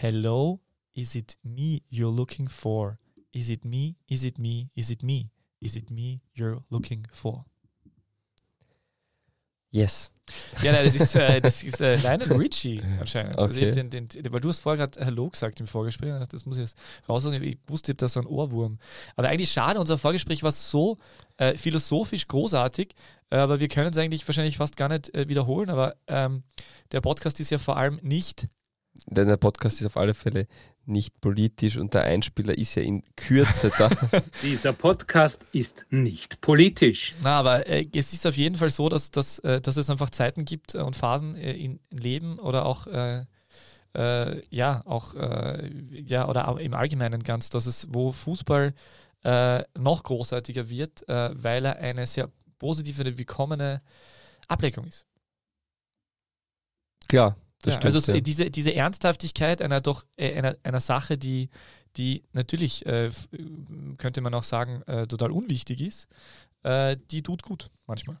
Hello, is it me you're looking for? Is it me? Is it me? Is it me? Is it me you're looking for? Yes. Ja, nein, das ist, äh, das ist äh, Lionel Richie anscheinend. Also Okay. hab den, den, weil du hast vorher gerade Hallo gesagt im Vorgespräch. Das muss ich jetzt raussuchen. Ich wusste, ich habe da so einen Ohrwurm. Aber eigentlich schade, unser Vorgespräch war so äh, philosophisch großartig, äh, aber wir können es eigentlich wahrscheinlich fast gar nicht äh, wiederholen. Aber ähm, der Podcast ist ja vor allem nicht Denn der Podcast ist auf alle Fälle nicht politisch und der Einspieler ist ja in Kürze da. Dieser Podcast ist nicht politisch. Na, aber äh, es ist auf jeden Fall so, dass, dass, äh, dass es einfach Zeiten gibt äh, und Phasen äh, in in Leben oder auch, äh, äh, ja, auch, äh, ja, oder im Allgemeinen ganz, dass es, wo Fußball äh, noch großartiger wird, äh, weil er eine sehr positive, eine willkommene Ablenkung ist. Klar, das ja, stimmt. also ja. diese, diese Ernsthaftigkeit einer doch äh, einer, einer Sache, die, die natürlich, äh, könnte man auch sagen, äh, total unwichtig ist, äh, die tut gut manchmal.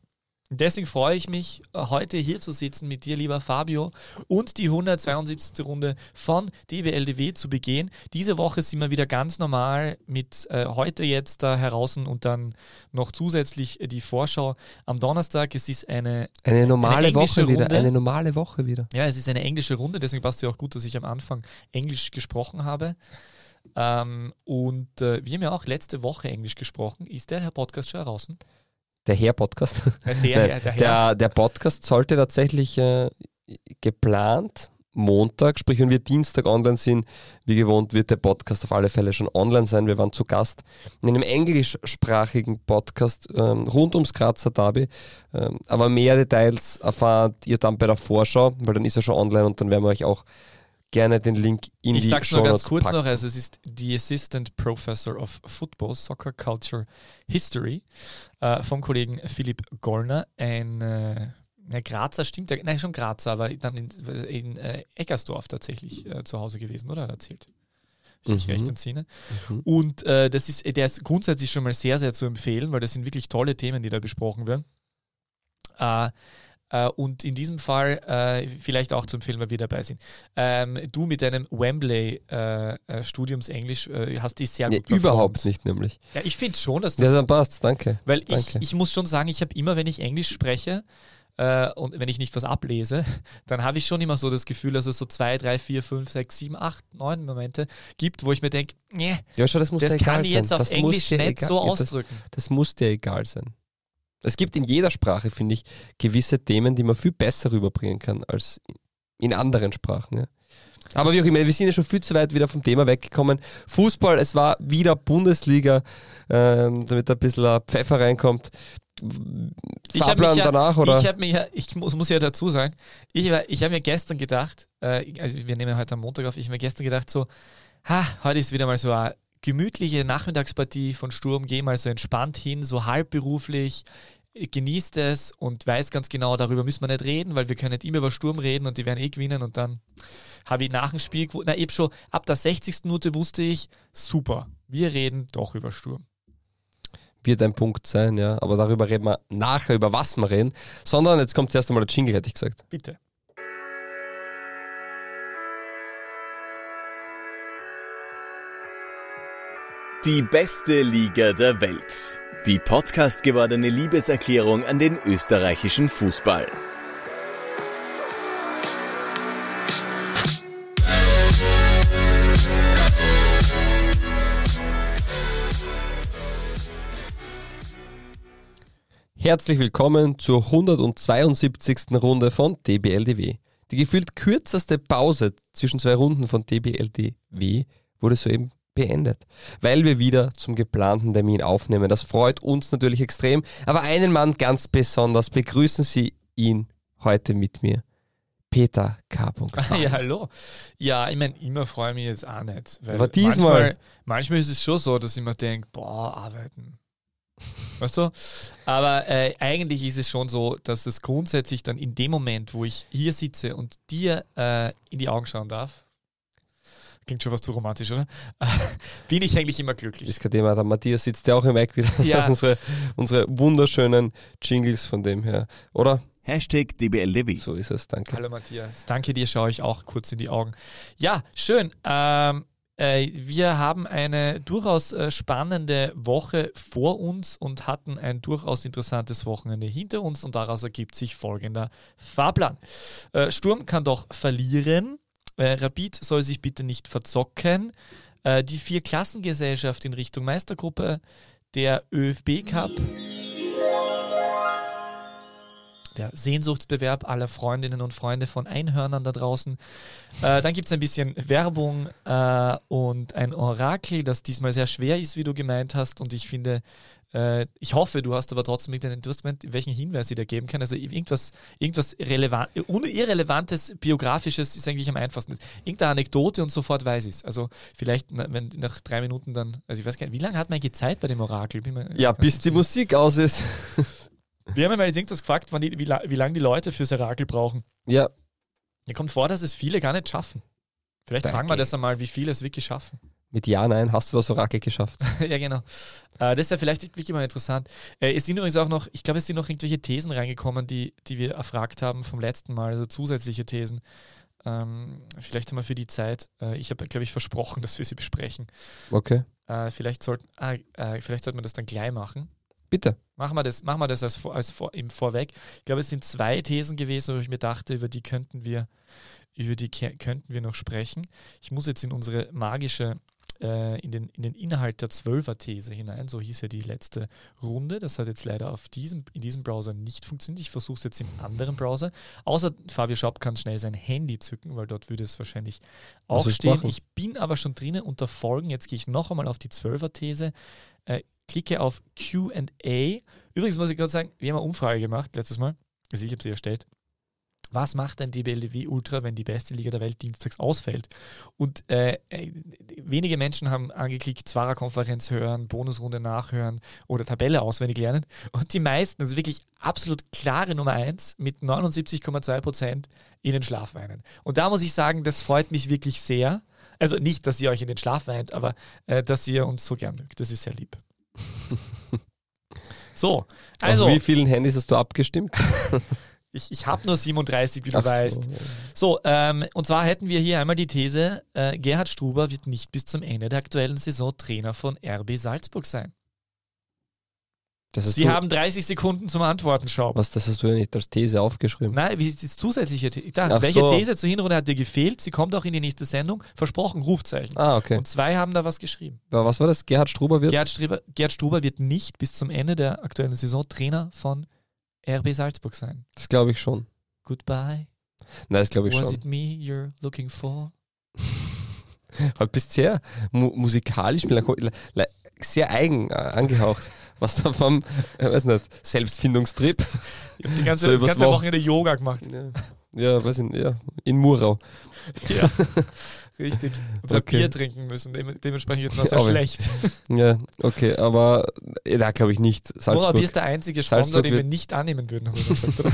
Deswegen freue ich mich, äh, heute hier zu sitzen mit dir, lieber Fabio, und die 172. Runde von DBLDW zu begehen. Diese Woche sind wir wieder ganz normal mit äh, heute jetzt da heraus und dann noch zusätzlich äh, die Vorschau am Donnerstag. Es ist eine eine normale englische Woche wieder. Runde. Eine normale Woche wieder. ja, es ist eine englische Runde, deswegen passt es ja auch gut, dass ich am Anfang Englisch gesprochen habe. Ähm, und äh, wir haben ja auch letzte Woche Englisch gesprochen. Ist der Herr Podcast schon draußen? Der Herr-Podcast. Äh, der, Nein, Herr, der Herr. der, der Podcast sollte tatsächlich äh, geplant Montag, sprich wenn wir Dienstag online sind, wie gewohnt wird der Podcast auf alle Fälle schon online sein. Wir waren zu Gast in einem englischsprachigen Podcast ähm, rund ums Grazer Derby. Ähm, aber mehr Details erfahrt ihr dann bei der Vorschau, weil dann ist er schon online und dann werden wir euch auch gerne den Link in ich die sag's nur ganz kurz packen. noch, also es ist die Assistant Professor of Football, Soccer Culture History äh, vom Kollegen Philipp Gollner, ein äh, ja, Grazer, stimmt nein, schon Grazer, aber dann in, in äh, Eckersdorf tatsächlich äh, zu Hause gewesen, oder? Er erzählt. Ich mich Mhm. recht entsinne. Mhm. Und äh, das ist, der ist grundsätzlich schon mal sehr, sehr zu empfehlen, weil das sind wirklich tolle Themen, die da besprochen werden. Äh, und in diesem Fall äh, vielleicht auch zu empfehlen, weil wir dabei sind. Ähm, du mit deinem Wembley-Studiums Englisch äh, hast die sehr Nee, gut performt. überhaupt nicht nämlich. Ja, ich finde schon, dass Ja, das, dann passt, danke. weil ich, danke. ich muss schon sagen, ich habe immer, wenn ich Englisch spreche, und wenn ich nicht was ablese, dann habe ich schon immer so das Gefühl, dass es so zwei, drei, vier, fünf, sechs, sieben, acht, neun Momente gibt, wo ich mir denke, nee, Ja, das muss das kann ich sein. jetzt auf das Englisch nicht egal- so ja, das, ausdrücken. Das muss dir egal sein. Es gibt in jeder Sprache, finde ich, gewisse Themen, die man viel besser rüberbringen kann als in anderen Sprachen. Ja. Aber wie auch immer, wir sind ja schon viel zu weit wieder vom Thema weggekommen. Fußball, es war wieder Bundesliga, ähm, damit ein bisschen Pfeffer reinkommt. Fahrplan ja- danach, oder? Ich habe mir, ja- ich muss, muss ja dazu sagen, ich, ich habe mir gestern gedacht, äh, also wir nehmen heute am Montag auf, ich habe mir gestern gedacht so, ha, heute ist wieder mal so eine gemütliche Nachmittagspartie von Sturm, geh mal so entspannt hin, so halbberuflich, genießt es und weiß ganz genau, darüber müssen wir nicht reden, weil wir können nicht immer über Sturm reden und die werden eh gewinnen und dann habe ich nach dem Spiel, na eben schon, ab der 60. Minute wusste ich, super, wir reden doch über Sturm. Wird ein Punkt sein, ja. Aber darüber reden wir nachher, über was wir reden. Sondern jetzt kommt zuerst einmal der Jingle, hätte ich gesagt. Bitte. Die beste Liga der Welt. Die Podcast gewordene Liebeserklärung an den österreichischen Fußball. Herzlich willkommen zur 172. Runde von DBLDW. Die gefühlt kürzeste Pause zwischen zwei Runden von DBLDW wurde soeben beendet, weil wir wieder zum geplanten Termin aufnehmen. Das freut uns natürlich extrem, aber einen Mann ganz besonders begrüßen Sie ihn heute mit mir. Peter K. ja, hallo. Ja, ich meine, immer freue ich mich jetzt auch nicht. Weil Aber diesmal- Manchmal, manchmal ist es schon so, dass ich mir denke, boah, arbeiten. Weißt du? Aber äh, eigentlich ist es schon so, dass es grundsätzlich dann in dem Moment, wo ich hier sitze und dir äh, in die Augen schauen darf, klingt schon fast zu romantisch, oder? Bin ich eigentlich immer glücklich. Ist kein Thema, der Matthias sitzt ja auch im Eck wieder. Ja. Das sind unsere, unsere wunderschönen Jingles von dem her, oder? Hashtag DBLDW. So ist es, danke. Hallo Matthias, danke dir, schaue ich auch kurz in die Augen. Ja, schön. Ähm, äh, wir haben eine durchaus äh, spannende Woche vor uns und hatten ein durchaus interessantes Wochenende hinter uns und daraus ergibt sich folgender Fahrplan. Äh, Sturm kann doch verlieren. Äh, Rapid soll sich bitte nicht verzocken. Äh, die Vier-Klassengesellschaft in Richtung Meistergruppe, der ÖFB Cup, der Sehnsuchtsbewerb aller Freundinnen und Freunde von Einhörnern da draußen. Äh, dann gibt es ein bisschen Werbung äh, und ein Orakel, das diesmal sehr schwer ist, wie du gemeint hast. Und ich finde, äh, ich hoffe, du hast aber trotzdem irgendeinen Instrument, welchen Hinweis ich dir geben kann. Also irgendwas, irgendwas relevant, irrelevantes, biografisches ist eigentlich am einfachsten. Irgendeine Anekdote und sofort weiß ich es. Also vielleicht, wenn nach drei Minuten dann, also ich weiß gar nicht, wie lange hat man Zeit bei dem Orakel? Bin mir Ja, bis die. Musik aus ist. Wir haben ja mal jetzt irgendwas gefragt, die, wie, wie lange die Leute fürs Orakel brauchen. Ja, Mir kommt vor, dass es viele gar nicht schaffen. Vielleicht Danke. fragen wir das einmal, wie viele es wirklich schaffen. Mit Ja, Nein hast du das Orakel geschafft. ja, genau. Äh, das ist ja vielleicht wirklich mal interessant. Äh, es sind übrigens auch noch, ich glaube, es sind noch irgendwelche Thesen reingekommen, die, die wir erfragt haben vom letzten Mal, also zusätzliche Thesen. Ähm, vielleicht haben wir für die Zeit, äh, ich habe, glaube ich, versprochen, dass wir sie besprechen. Okay, Äh, vielleicht, sollten, ah, äh, vielleicht sollten wir das dann gleich machen. bitte. Machen wir das, machen wir das als, als vor, im Vorweg. Ich glaube, es sind zwei Thesen gewesen, wo ich mir dachte, über die könnten wir, über die könnten wir noch sprechen. Ich muss jetzt in unsere magische, äh, in, den, in den Inhalt der Zwölfer-These hinein. So hieß ja die letzte Runde. Das hat jetzt leider auf diesem, in diesem Browser nicht funktioniert. Ich versuche es jetzt im anderen Browser. Außer Fabio Schaub kann schnell sein Handy zücken, weil dort würde es wahrscheinlich auch stehen. Ich bin aber schon drinnen unter Folgen. Jetzt gehe ich noch einmal auf die Zwölfer-These äh, klicke auf QA. Übrigens muss ich gerade sagen, wir haben eine Umfrage gemacht letztes Mal. Also ich habe sie erstellt. Was macht ein DBLDW Ultra, wenn die beste Liga der Welt dienstags ausfällt? Und äh, äh, wenige Menschen haben angeklickt, Zwarer-Konferenz hören, Bonusrunde nachhören oder Tabelle auswendig lernen. Und die meisten, also wirklich absolut klare Nummer 1 mit 79,2 Prozent in den Schlaf weinen. Und da muss ich sagen, das freut mich wirklich sehr. Also nicht, dass ihr euch in den Schlaf weint, aber äh, dass ihr uns so gern mögt. Das ist sehr lieb. so, also Auf wie vielen Handys hast du abgestimmt? ich, ich habe nur 37, wie du Ach so. weißt. So, ähm, und zwar hätten wir hier einmal die These, äh, Gerhard Struber wird nicht bis zum Ende der aktuellen Saison Trainer von RB Salzburg sein. Sie du, haben 30 Sekunden zum Antworten, Schaub. was, das hast du ja nicht als These aufgeschrieben. Nein, wie ist das zusätzliche These? Welche so. These zur Hinrunde hat dir gefehlt? Sie kommt auch in die nächste Sendung. Versprochen, Rufzeichen. Ah, okay. Und zwei haben da was geschrieben. Aber Was war das? Gerhard Struber wird? Gerhard Struber, Gerhard Struber wird nicht bis zum Ende der aktuellen Saison Trainer von RB Salzburg sein. Das glaube ich schon. Goodbye. Nein, das glaube ich Was schon. it me you're looking for? Heute bist sehr mu musikalisch, sehr eigen äh, angehaucht. Was da vom, ich weiß nicht, Selbstfindungstrip. Ich habe die ganze, So das ganze Wochen- Wochenende Yoga gemacht. Ja, ja weiß ich ja, in Murau. Ja, richtig. Und so Okay. Bier trinken müssen. Dem, dementsprechend jetzt noch sehr Aber- schlecht. Ja, okay, aber äh, da glaube ich nicht. Salzburg. Bier ist der einzige Sponsor, Salzburg den wir nicht annehmen würden, haben wir gesagt, oder?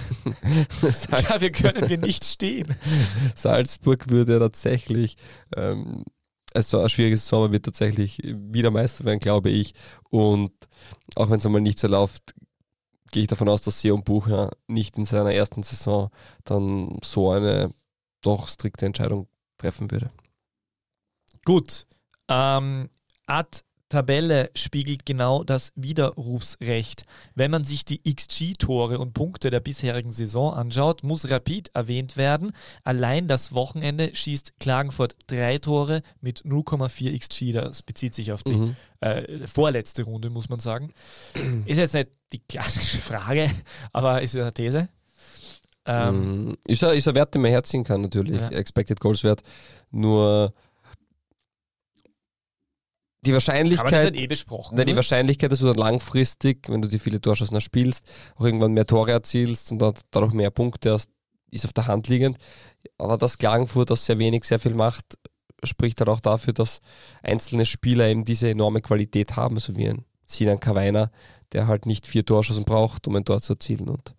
Ja, wir können wir nicht stehen. Salzburg würde tatsächlich, ähm, also ein schwieriges Sommer wird tatsächlich wieder Meister werden, glaube ich. Und auch wenn es einmal nicht so läuft, gehe ich davon aus, dass Sion Bucher nicht in seiner ersten Saison dann so eine doch strikte Entscheidung treffen würde. Gut. Ähm, Ad Tabelle spiegelt genau das Widerrufsrecht. Wenn man sich die XG-Tore und Punkte der bisherigen Saison anschaut, muss Rapid erwähnt werden. Allein das Wochenende schießt Klagenfurt drei Tore mit 0,4 XG. Das bezieht sich auf die Mhm. äh, vorletzte Runde, muss man sagen. Ist jetzt nicht die klassische Frage, aber ist ja eine These. Ähm, Mm, ist, ein, ist ein Wert, den man herziehen kann, natürlich. Ja. Expected Goals Wert. Nur die Haben wir das Wahrscheinlichkeit. nicht eh besprochen? Nein, die oder? Wahrscheinlichkeit, dass du dann langfristig, wenn du die viele Torschancen spielst, auch irgendwann mehr Tore erzielst und dann dadurch mehr Punkte hast, ist auf der Hand liegend. Aber dass Klagenfurt aus sehr wenig sehr viel macht, spricht halt auch dafür, dass einzelne Spieler eben diese enorme Qualität haben, so wie ein Sinan Kawainer, der halt nicht vier Torschancen braucht, um ein Tor zu erzielen. Und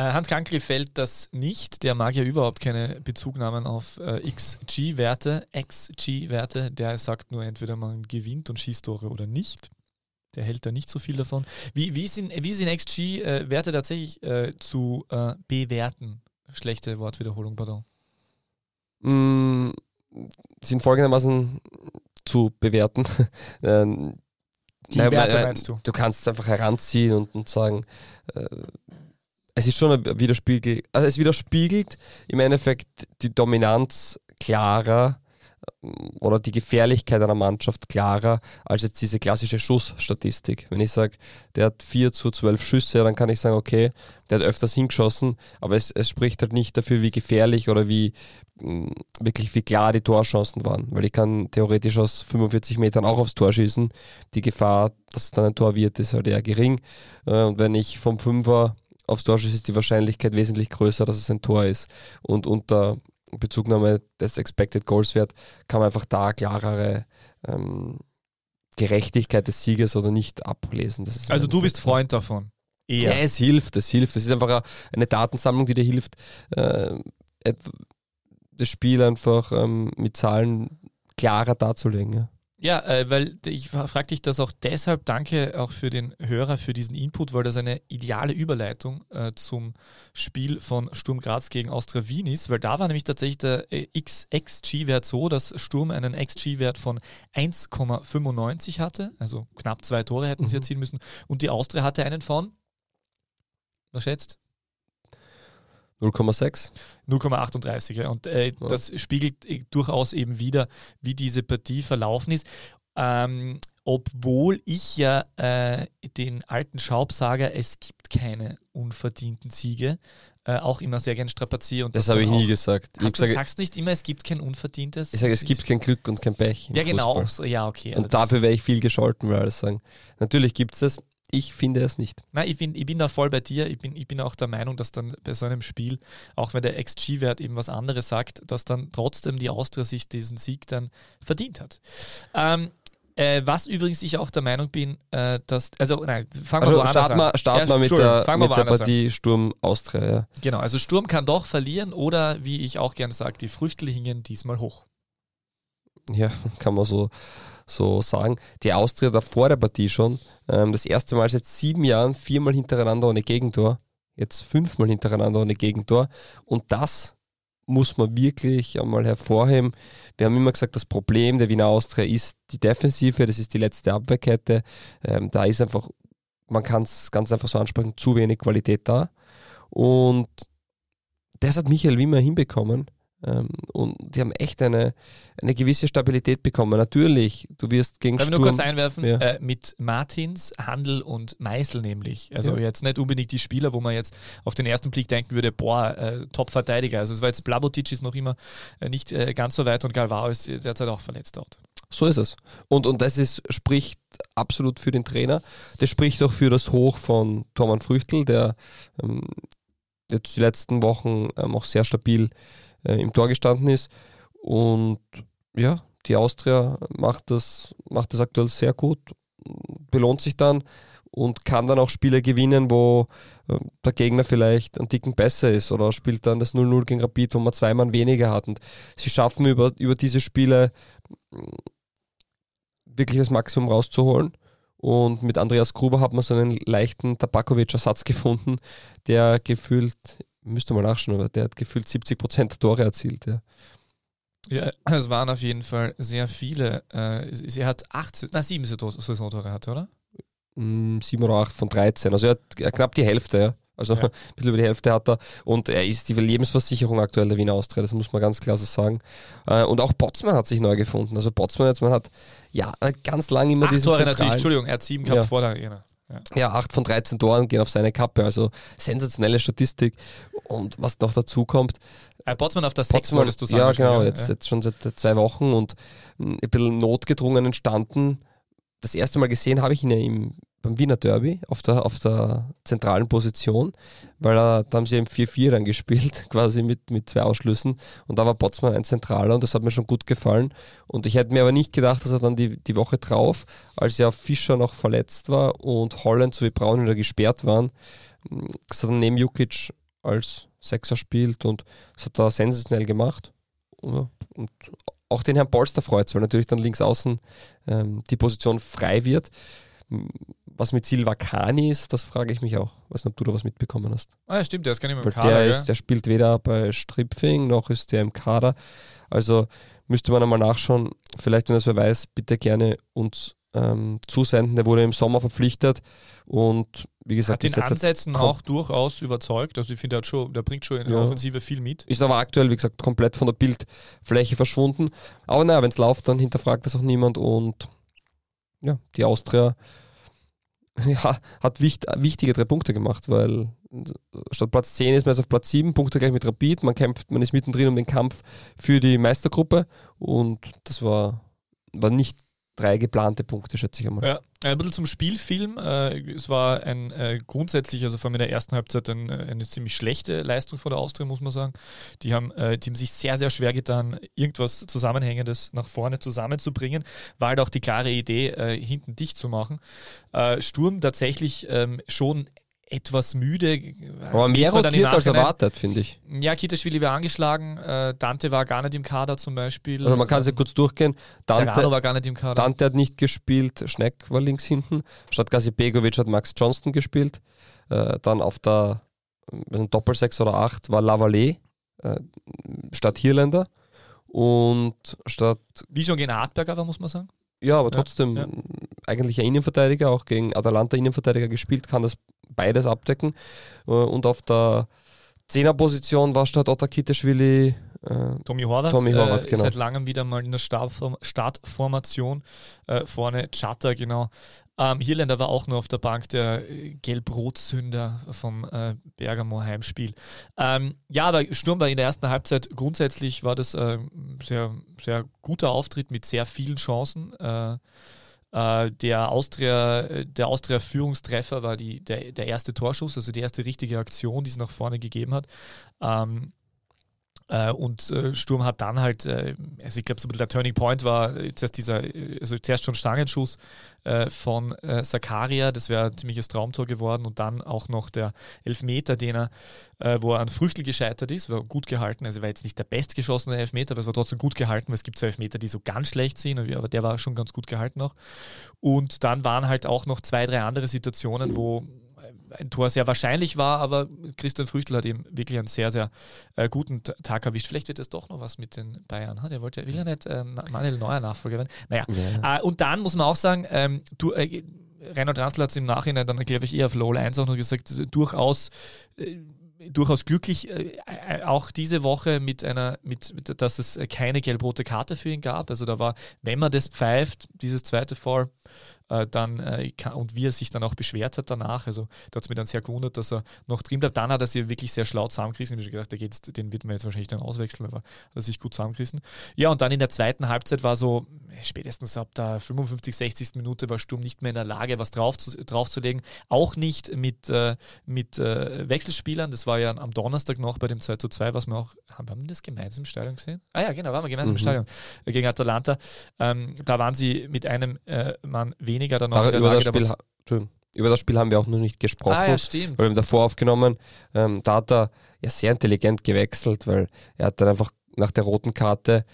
Hans Krankl fällt das nicht. Der mag ja überhaupt keine Bezugnahmen auf äh, XG-Werte, XG-Werte. Der sagt nur entweder man gewinnt und schießt Tore oder nicht. der hält da nicht so viel davon. Wie, wie, sind, wie sind XG-Werte tatsächlich äh, zu äh, bewerten? Schlechte Wortwiederholung, pardon. Mm, sind folgendermaßen zu bewerten. Ähm, Die Nein, Werte äh, meinst du? Du kannst es einfach heranziehen und, und sagen, äh, es ist schon ein Widerspiegel, also es widerspiegelt im Endeffekt die Dominanz klarer ähm, oder die Gefährlichkeit einer Mannschaft klarer als jetzt diese klassische Schussstatistik. Wenn ich sage, der hat 4 zu 12 Schüsse, dann kann ich sagen, okay, der hat öfters hingeschossen, aber es, es spricht halt nicht dafür, wie gefährlich oder wie mh, wirklich wie klar die Torchancen waren, weil ich kann theoretisch aus 45 Metern auch aufs Tor schießen. Die Gefahr, dass es dann ein Tor wird, ist halt eher gering. Äh, Und wenn ich vom Fünfer aufs Tor schieße, ist die Wahrscheinlichkeit wesentlich größer, dass es ein Tor ist. Und unter Bezugnahme des Expected Goals Wert kann man einfach da klarere ähm, Gerechtigkeit des Sieges oder nicht ablesen. Das ist Also du bist Freund. Davon. Ja, Eher. es hilft, es hilft. Es ist einfach eine Datensammlung, die dir hilft, äh, das Spiel einfach ähm, mit Zahlen klarer darzulegen. Ja. Ja, äh, weil ich frage dich das auch deshalb. Danke auch für den Hörer für diesen Input, weil das eine ideale Überleitung äh, zum Spiel von Sturm Graz gegen Austria Wien ist, weil da war nämlich tatsächlich der äh, XG-Wert so, dass Sturm einen XG-Wert von 1,95 hatte, also knapp zwei Tore hätten sie Mhm. erzielen müssen, und die Austria hatte einen von, was schätzt? 0,6. 0,38. Ja. Und äh, Ja. das spiegelt äh, durchaus eben wieder, wie diese Partie verlaufen ist. Ähm, obwohl ich ja äh, den alten Schaubsager, es gibt keine unverdienten Siege, äh, auch immer sehr gern strapaziere. Und Das dann habe ich nie gesagt. Ich, Hast du, sage, sagst du nicht immer, es gibt kein unverdientes? ich sage, es gibt kein Glück und kein Pech. im Ja, genau. Fußball. Ja, okay. Und das- dafür wäre ich viel gescholten, weil alles sagen. Natürlich gibt es das. Ich finde es nicht. Nein, ich bin, ich bin da voll bei dir. Ich bin, ich bin auch der Meinung, dass dann bei so einem Spiel, auch wenn der XG-Wert eben was anderes sagt, dass dann trotzdem die Austria sich diesen Sieg dann verdient hat. Ähm, äh, was übrigens ich auch der Meinung bin, äh, dass, also nein, fangen wir Also starten wir, an. starten Ja, wir mit der, mit der woanders an. Partie Sturm Austria. Ja. Genau, also Sturm kann doch verlieren oder, wie ich auch gerne sage, die Früchte hingen diesmal hoch. ja, kann man so, so sagen. Die Austria da vor der Partie schon. Ähm, das erste Mal seit sieben Jahren viermal hintereinander ohne Gegentor. Jetzt fünfmal hintereinander ohne Gegentor. Und das muss man wirklich einmal hervorheben. Wir haben immer gesagt, das Problem der Wiener Austria ist die Defensive, das ist die letzte Abwehrkette. Ähm, da ist einfach, man kann es ganz einfach so ansprechen, zu wenig Qualität da. Und das hat Michael Wimmer hinbekommen. Ähm, und die haben echt eine, eine gewisse Stabilität bekommen. Natürlich, du wirst gegen Darf ich Sturm... nur kurz einwerfen? Ja. Äh, mit Martins, Handel und Meißel nämlich. Also Ja. jetzt nicht unbedingt die Spieler, wo man jetzt auf den ersten Blick denken würde, boah, äh, Top-Verteidiger. Also es war jetzt Blabotic ist noch immer äh, nicht äh, ganz so weit und Galvao ist derzeit auch verletzt dort. So ist es. Und, und das ist, spricht absolut für den Trainer. Das spricht auch für das Hoch von Thormann Früchtel, der ähm, jetzt die letzten Wochen ähm, auch sehr stabil äh, im Tor gestanden ist. Und ja, die Austria macht das, macht das aktuell sehr gut, belohnt sich dann und kann dann auch Spiele gewinnen, wo äh, der Gegner vielleicht einen Ticken besser ist oder spielt dann das 0-0 gegen Rapid, wo man zwei Mann weniger hat. Und sie schaffen über, über diese Spiele wirklich das Maximum rauszuholen. Und mit Andreas Gruber hat man so einen leichten Tabakovic-Ersatz gefunden, der gefühlt, müsste mal nachschauen, aber der hat gefühlt 70% der Tore erzielt. Ja. Ja, es waren auf jeden Fall sehr viele. Äh, sie hat acht, na, sieben Saison- Saisontore hatte, oder? Mm, Sieben oder acht von 13. Also er hat knapp die Hälfte, ja. Also Ja. ein bisschen über die Hälfte hat er. Und er ist die Lebensversicherung aktuell der Wiener Austria, das muss man ganz klar so sagen. Äh, Und auch Botzmann hat sich neu gefunden. Also Botzmann jetzt, man hat ja ganz lange immer Acht diesen Tore natürlich, Entschuldigung, er hat sieben gehabt Ja. vor der Arena. Ja. Ja, 8 von 13 Toren gehen auf seine Kappe, also sensationelle Statistik. Und was noch dazu kommt, Äh, auf der 6 Potsmann, wolltest du sagen. ja genau, jetzt, jetzt schon seit zwei Wochen und mh, ein bisschen notgedrungen entstanden. Das erste Mal gesehen habe ich ihn ja im, beim Wiener Derby auf der, auf der zentralen Position, weil er, da haben sie im 4-4 dann gespielt, quasi mit, mit zwei Ausschlüssen und da war Botzmann ein Zentraler und das hat mir schon gut gefallen und ich hätte mir aber nicht gedacht, dass er dann die, die Woche drauf, als ja Fischer noch verletzt war und Holland sowie Braun wieder gesperrt waren, dass er dann neben Jukic als Sechser spielt und das hat er sensationell gemacht. Und auch den Herrn Polster freut es, weil natürlich dann links außen ähm, die Position frei wird. Was mit Silva Kani ist, das frage ich mich auch. Weiß nicht, ob du da was mitbekommen hast. Ah, ja, stimmt, der ist gar nicht mehr Weil im Kader. der, ist, der spielt weder bei Stripfing noch ist der im Kader. Also müsste man einmal nachschauen. Vielleicht, wenn das wer weiß, bitte gerne uns ähm, zusenden. Der wurde im Sommer verpflichtet und wie gesagt, hat jetzt- Ansätzen auch durchaus überzeugt. Also ich finde, der, der bringt schon in der Ja. Offensive viel mit. Ist aber aktuell, wie gesagt, komplett von der Bildfläche verschwunden. Aber naja, wenn es läuft, dann hinterfragt das auch niemand und ja, die Austria ja, hat wicht, wichtige drei Punkte gemacht, weil statt Platz 10 ist man jetzt auf Platz 7, Punkte gleich mit Rapid. Man kämpft, man ist mittendrin um den Kampf für die Meistergruppe und das war, war nicht drei geplante Punkte, schätze ich einmal. Ja, ein bisschen zum Spielfilm. Äh, es war ein äh, grundsätzlich, also vor allem in der ersten Halbzeit, ein, äh, eine ziemlich schlechte Leistung von der Austria, muss man sagen. Die haben, die haben sich sehr, sehr schwer getan, irgendwas Zusammenhängendes nach vorne zusammenzubringen. War halt auch die klare Idee, hinten dicht zu machen. Sturm tatsächlich ähm, schon etwas müde. Aber mehr rotiert als erwartet, finde ich. Ja, Kitaschwili war angeschlagen, äh, Dante war gar nicht im Kader zum Beispiel. Also man kann es ja kurz durchgehen. Serrano Dante, war gar nicht im Kader. Dante hat nicht gespielt, Schneck war links hinten. Statt Gazi Begovic hat Max Johnston gespielt. Äh, dann auf der äh, Doppel-6 oder 8 war Lavallée äh, statt Hirländer. Und statt, Wie schon gegen Hartberg, aber muss man sagen. ja, aber Ja, trotzdem ja. eigentlich ein Innenverteidiger, auch gegen Atalanta Innenverteidiger gespielt, kann das beides abdecken. Äh, und auf der Zehnerposition war statt Otta Kiteschwili äh, Tommy Horvath, Tommy Horvath, äh, genau. seit langem wieder mal in der Startform Startformation. Äh, vorne Chatter, genau. Ähm, Hirländer war auch nur auf der Bank, der äh, Gelb-Rot-Sünder vom äh, Bergamo Heimspiel. Ähm, ja, aber Sturm war in der ersten Halbzeit grundsätzlich war das äh, sehr, sehr guter Auftritt mit sehr vielen Chancen. Äh, äh, der Austria, der Austria Führungstreffer war die, der, der erste Torschuss, also die erste richtige Aktion, die es nach vorne gegeben hat. Ähm, äh, und äh, Sturm hat dann halt, äh, also ich glaube, so ein bisschen der Turning Point war äh, zuerst dieser, äh, also zuerst schon Stangenschuss äh, von äh, Sakaria, das wäre ein ziemliches Traumtor geworden. Und dann auch noch der Elfmeter, den er, äh, wo er an Früchtel gescheitert ist, war gut gehalten, also war jetzt nicht der bestgeschossene Elfmeter, aber es war trotzdem gut gehalten, weil es gibt so Elfmeter, die so ganz schlecht sind, aber der war schon ganz gut gehalten auch. Und dann waren halt auch noch zwei, drei andere Situationen, wo ein Tor sehr wahrscheinlich war, aber Christian Früchtel hat eben wirklich einen sehr, sehr äh, guten Tag erwischt. Vielleicht wird es doch noch was mit den Bayern. Ha? Der wollte, will ja nicht äh, Manuel Neuer Nachfolger werden. Naja, Ja. äh, und dann muss man auch sagen, ähm, du, äh, Reinhard Ransl hat es im Nachhinein dann, glaube ich, eher auf LOL 1 auch noch gesagt, äh, durchaus, äh, durchaus glücklich, äh, äh, auch diese Woche mit einer, mit, mit, dass es äh, keine gelb-rote Karte für ihn gab. Also da war, wenn man das pfeift, dieses zweite Foul, äh, dann äh, kann, und wie er sich dann auch beschwert hat danach, also da hat es mir dann sehr gewundert, dass er noch drin bleibt. Dann hat er sich wirklich sehr schlau zusammengerissen. Ich habe schon gedacht, der geht, jetzt- den wird man jetzt wahrscheinlich dann auswechseln, aber hat er sich gut zusammengerissen. Ja, und dann in der zweiten Halbzeit war so, spätestens ab der 55, 60. Minute war Sturm nicht mehr in der Lage, was drauf zu, draufzulegen. Auch nicht mit, äh, mit äh, Wechselspielern. Das war ja am Donnerstag noch bei dem 2 zu 2, was wir auch, haben, haben wir das gemeinsam im Stadion gesehen? Ah ja, genau, waren wir gemeinsam im Mhm. Stadion äh, gegen Atalanta. Ähm, da waren sie mit einem äh, Mann weniger dann noch Da, in der über, Lage, das da Spiel, über das Spiel haben wir auch noch nicht gesprochen. Ah ja, stimmt. weil wir haben davor aufgenommen, ähm, da hat er ja sehr intelligent gewechselt, weil er hat dann einfach nach der roten Karte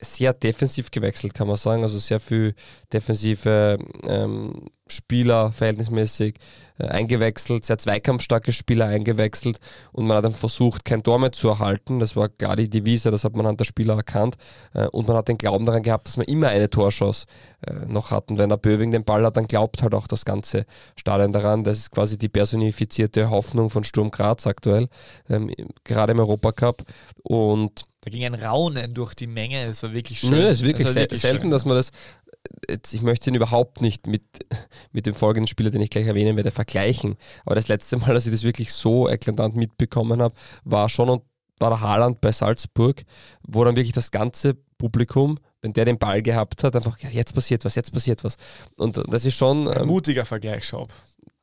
sehr defensiv gewechselt, kann man sagen. Also sehr viel defensive ähm, Spieler verhältnismäßig äh, eingewechselt, sehr zweikampfstarke Spieler eingewechselt und man hat dann versucht, kein Tor mehr zu erhalten. Das war klar die Devise, das hat man an der Spieler erkannt. Äh, und man hat den Glauben daran gehabt, dass man immer eine Torchance äh, noch hat. Und wenn der Böwing den Ball hat, dann glaubt halt auch das ganze Stadion daran. Das ist quasi die personifizierte Hoffnung von Sturm Graz aktuell, ähm, gerade im Europacup. Und Da ging ein Raunen durch die Menge. Es war wirklich schön. Nö, es ist wirklich, war sel selten, schön. dass man das. Jetzt, ich möchte ihn überhaupt nicht mit, mit dem folgenden Spieler, den ich gleich erwähnen werde, vergleichen. Aber das letzte Mal, dass ich das wirklich so eklatant mitbekommen habe, war schon und war der Haaland bei Salzburg, wo dann wirklich das ganze Publikum, wenn der den Ball gehabt hat, einfach, ja, jetzt passiert was, jetzt passiert was. Und das ist schon. Ein Ähm, mutiger Vergleich, Schaub.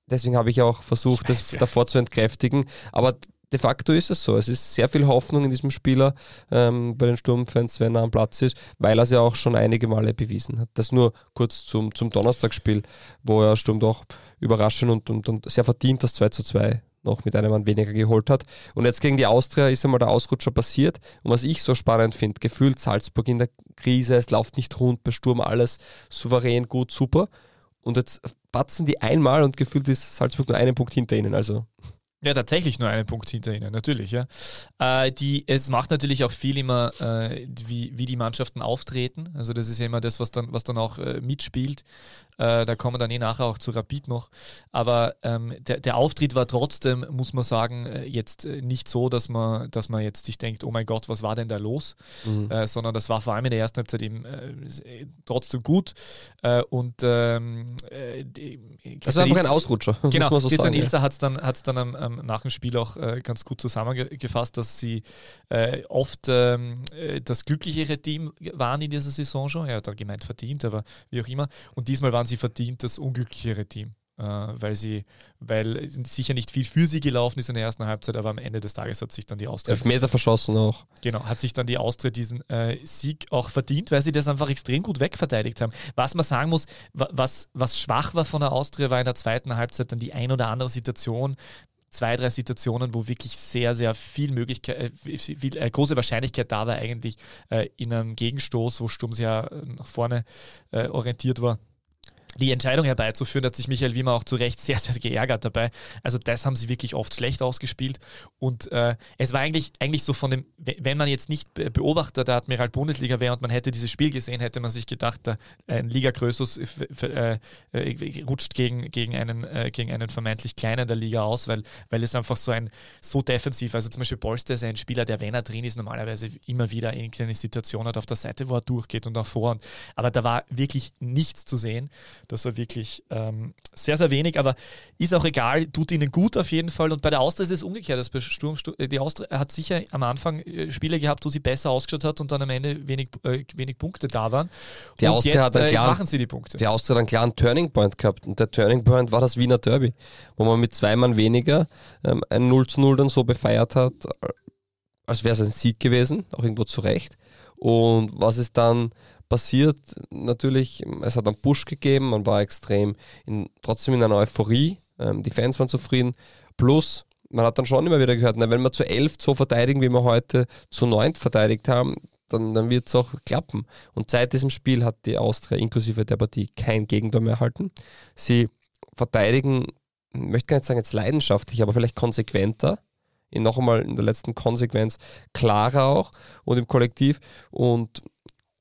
deswegen habe ich auch versucht, Ich das weiß, ja. davor zu entkräftigen. Aber de facto ist es so. Es ist sehr viel Hoffnung in diesem Spieler ähm, bei den Sturmfans, wenn er am Platz ist, weil er es ja auch schon einige Male bewiesen hat. Das nur kurz zum, zum Donnerstagsspiel, wo er Sturm doch überraschend und, und, und sehr verdient das 2 zu 2 noch mit einem Mann weniger geholt hat. Und jetzt gegen die Austria ist einmal der Ausrutscher passiert. Und was ich so spannend finde, gefühlt Salzburg in der Krise, es läuft nicht rund, bei Sturm alles souverän, gut, super. und jetzt patzen die einmal und gefühlt ist Salzburg nur einen Punkt hinter ihnen. Also ja, tatsächlich nur einen Punkt hinter ihnen, natürlich, ja. Äh, die, es macht natürlich auch viel immer, äh, wie, wie die Mannschaften auftreten. Also das ist ja immer das, was dann, was dann auch äh, mitspielt. Äh, da kommen wir dann eh nachher auch zu Rapid noch. Aber ähm, der, der Auftritt war trotzdem, muss man sagen, äh, jetzt äh, nicht so, dass man, dass man jetzt sich denkt, oh mein Gott, was war denn da los? Mhm. sondern das war vor allem in der ersten Halbzeit eben trotzdem gut. und ähm, die, das war einfach ein Ausrutscher. Genau, so Christian Ilzer hat es dann, hat's dann am, am nach dem Spiel auch äh, ganz gut zusammengefasst, dass sie äh, oft ähm, äh, das glücklichere Team waren in dieser Saison schon. Er hat da gemeint verdient, aber wie auch immer. Und diesmal waren sie verdient das unglücklichere Team. Äh, weil sie, weil sicher nicht viel für sie gelaufen ist in der ersten Halbzeit, aber am Ende des Tages hat sich dann die Austria. Elfmeter verschossen auch. Genau, hat sich dann die Austria diesen äh, Sieg auch verdient, weil sie das einfach extrem gut wegverteidigt haben. Was man sagen muss, was, was schwach war von der Austria, war in der zweiten Halbzeit dann die ein oder andere Situation, zwei, drei Situationen, wo wirklich sehr, sehr viel Möglichkeit, äh, viel, äh, große Wahrscheinlichkeit da war, eigentlich äh, in einem Gegenstoß, wo Sturm sehr äh, nach vorne äh, orientiert war, die Entscheidung herbeizuführen, hat sich Michael Wiemer auch zu Recht sehr, sehr geärgert dabei. Also das haben sie wirklich oft schlecht ausgespielt. Und äh, es war eigentlich, eigentlich so von dem, wenn man jetzt nicht Beobachter der Admiral Bundesliga wäre und man hätte dieses Spiel gesehen, hätte man sich gedacht, ein Liga Größus äh, äh, rutscht gegen, gegen, einen, äh, gegen einen vermeintlich kleinen der Liga aus, weil, weil es einfach so ein, so defensiv, also zum Beispiel Polster ist ein Spieler, der, wenn er drin ist, normalerweise immer wieder eine kleine Situation hat auf der Seite, wo er durchgeht und auch vor. Aber da war wirklich nichts zu sehen. Das war wirklich ähm, sehr, sehr wenig, aber ist auch egal, tut ihnen gut auf jeden Fall. Und bei der Austria ist es umgekehrt. Also bei Sturm, äh, die Austria hat sicher am Anfang äh, Spiele gehabt, wo sie besser ausgeschaut hat und dann am Ende wenig, äh, wenig Punkte da waren. Die und Austria jetzt, hat einen klaren, machen sie die Punkte. Die Austria hat einen klaren Turning Point gehabt und der Turning Point war das Wiener Derby, wo man mit zwei Mann weniger ähm, ein 0 zu 0 dann so gefeiert hat, als wäre es ein Sieg gewesen, auch irgendwo zu Recht. Und was ist dann passiert. Natürlich, es hat einen Push gegeben, man war extrem in, trotzdem in einer Euphorie, ähm, die Fans waren zufrieden. Plus, man hat dann schon immer wieder gehört, na, wenn wir zu elf so verteidigen, wie wir heute zu neunt verteidigt haben, dann, dann wird es auch klappen. Und seit diesem Spiel hat die Austria inklusive der Partie kein Gegentor mehr erhalten. Sie verteidigen, ich möchte gar nicht sagen jetzt leidenschaftlich, aber vielleicht konsequenter. In noch einmal in der letzten Konsequenz klarer auch und im Kollektiv. Und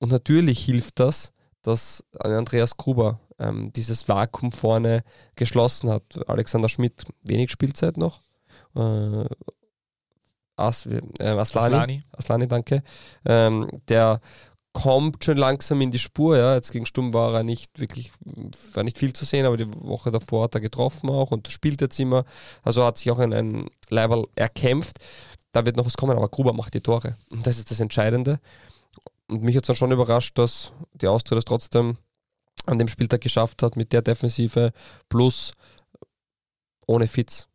und natürlich hilft das, dass Andreas Gruber ähm, dieses Vakuum vorne geschlossen hat. Alexander Schmidt wenig Spielzeit noch. Äh, As, äh, Aslani, Aslani. Aslani, danke. Ähm, der kommt schon langsam in die Spur. Ja. Jetzt gegen Sturm war er nicht wirklich, war nicht viel zu sehen, aber die Woche davor hat er getroffen auch und spielt jetzt immer. Also hat sich auch in ein Leiberl erkämpft. Da wird noch was kommen, aber Gruber macht die Tore. Und das ist das Entscheidende. Und mich hat es dann schon überrascht, dass die Austria das trotzdem an dem Spieltag geschafft hat mit der Defensive plus ohne Fitz.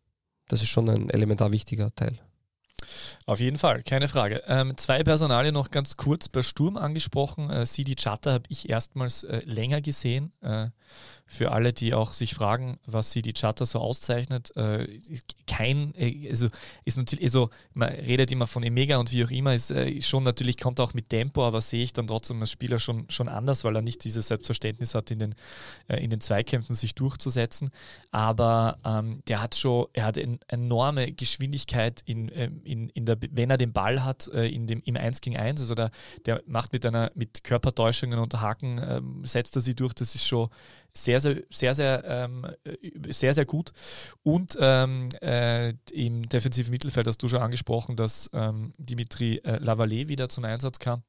Das ist schon ein elementar wichtiger Teil. Auf jeden Fall, keine Frage. Ähm, zwei Personalien noch ganz kurz bei Sturm angesprochen. Äh, Sidi Chatter habe ich erstmals äh, länger gesehen. Äh, für alle, die auch sich fragen, was sie die Chatter so auszeichnet, äh, kein, äh, also ist natürlich, also man redet immer von Emega und wie auch immer, ist äh, schon natürlich kommt auch mit Tempo, aber sehe ich dann trotzdem als Spieler schon, schon anders, weil er nicht dieses Selbstverständnis hat, in den, in den Zweikämpfen sich durchzusetzen. Aber ähm, der hat schon, er hat eine enorme Geschwindigkeit in, ähm, in, in der, wenn er den Ball hat, äh, in dem, im 1 gegen 1. Also der, der macht mit einer, mit Körpertäuschungen und Haken, ähm, setzt er sie durch, das ist schon sehr, sehr, sehr, sehr, ähm, sehr, sehr gut. Und ähm, äh, im defensiven Mittelfeld hast du schon angesprochen, dass ähm, Dimitri äh, Lavallée wieder zum Einsatz kam.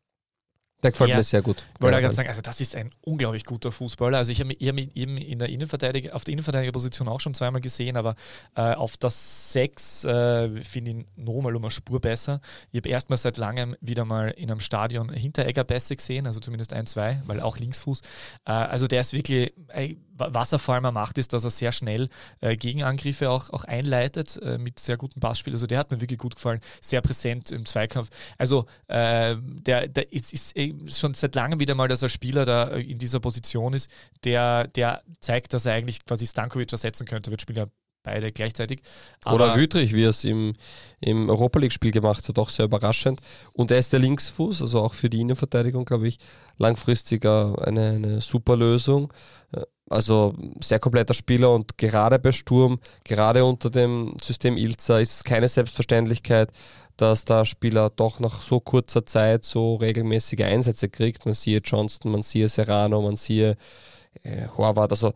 Der gefällt ja, mir sehr gut. Ich wollte gerade sagen, also das ist ein unglaublich guter Fußballer. Also ich habe ihn eben in der Innenverteidiger, auf der Innenverteidigerposition auch schon zweimal gesehen, aber äh, auf das 6 äh, finde ich ihn nochmal um eine Spur besser. Ich habe erstmal seit langem wieder mal in einem Stadion Hinteregger besser gesehen, also zumindest ein, zwei, weil auch Linksfuß. Äh, also der ist wirklich, was er vor allem macht, ist, dass er sehr schnell äh, Gegenangriffe auch, auch einleitet äh, mit sehr gutem Passspiel. Also der hat mir wirklich gut gefallen, sehr präsent im Zweikampf. Also äh, der, der ist, ist schon seit langem wieder mal, dass er Spieler da äh, in dieser Position ist, der, der zeigt, dass er eigentlich quasi Stankovic ersetzen könnte, wird Spieler beide gleichzeitig. Aber Oder Wüttrich, wie er es im, im Europa League-Spiel gemacht hat, auch sehr überraschend. Und er ist der Linksfuß, also auch für die Innenverteidigung, glaube ich, langfristig eine, eine super Lösung. Also sehr kompletter Spieler und gerade bei Sturm, gerade unter dem System Ilza ist es keine Selbstverständlichkeit, dass der Spieler doch nach so kurzer Zeit so regelmäßige Einsätze kriegt. Man sieht Johnston, man sieht Serrano, man sieht äh, Horvath. Also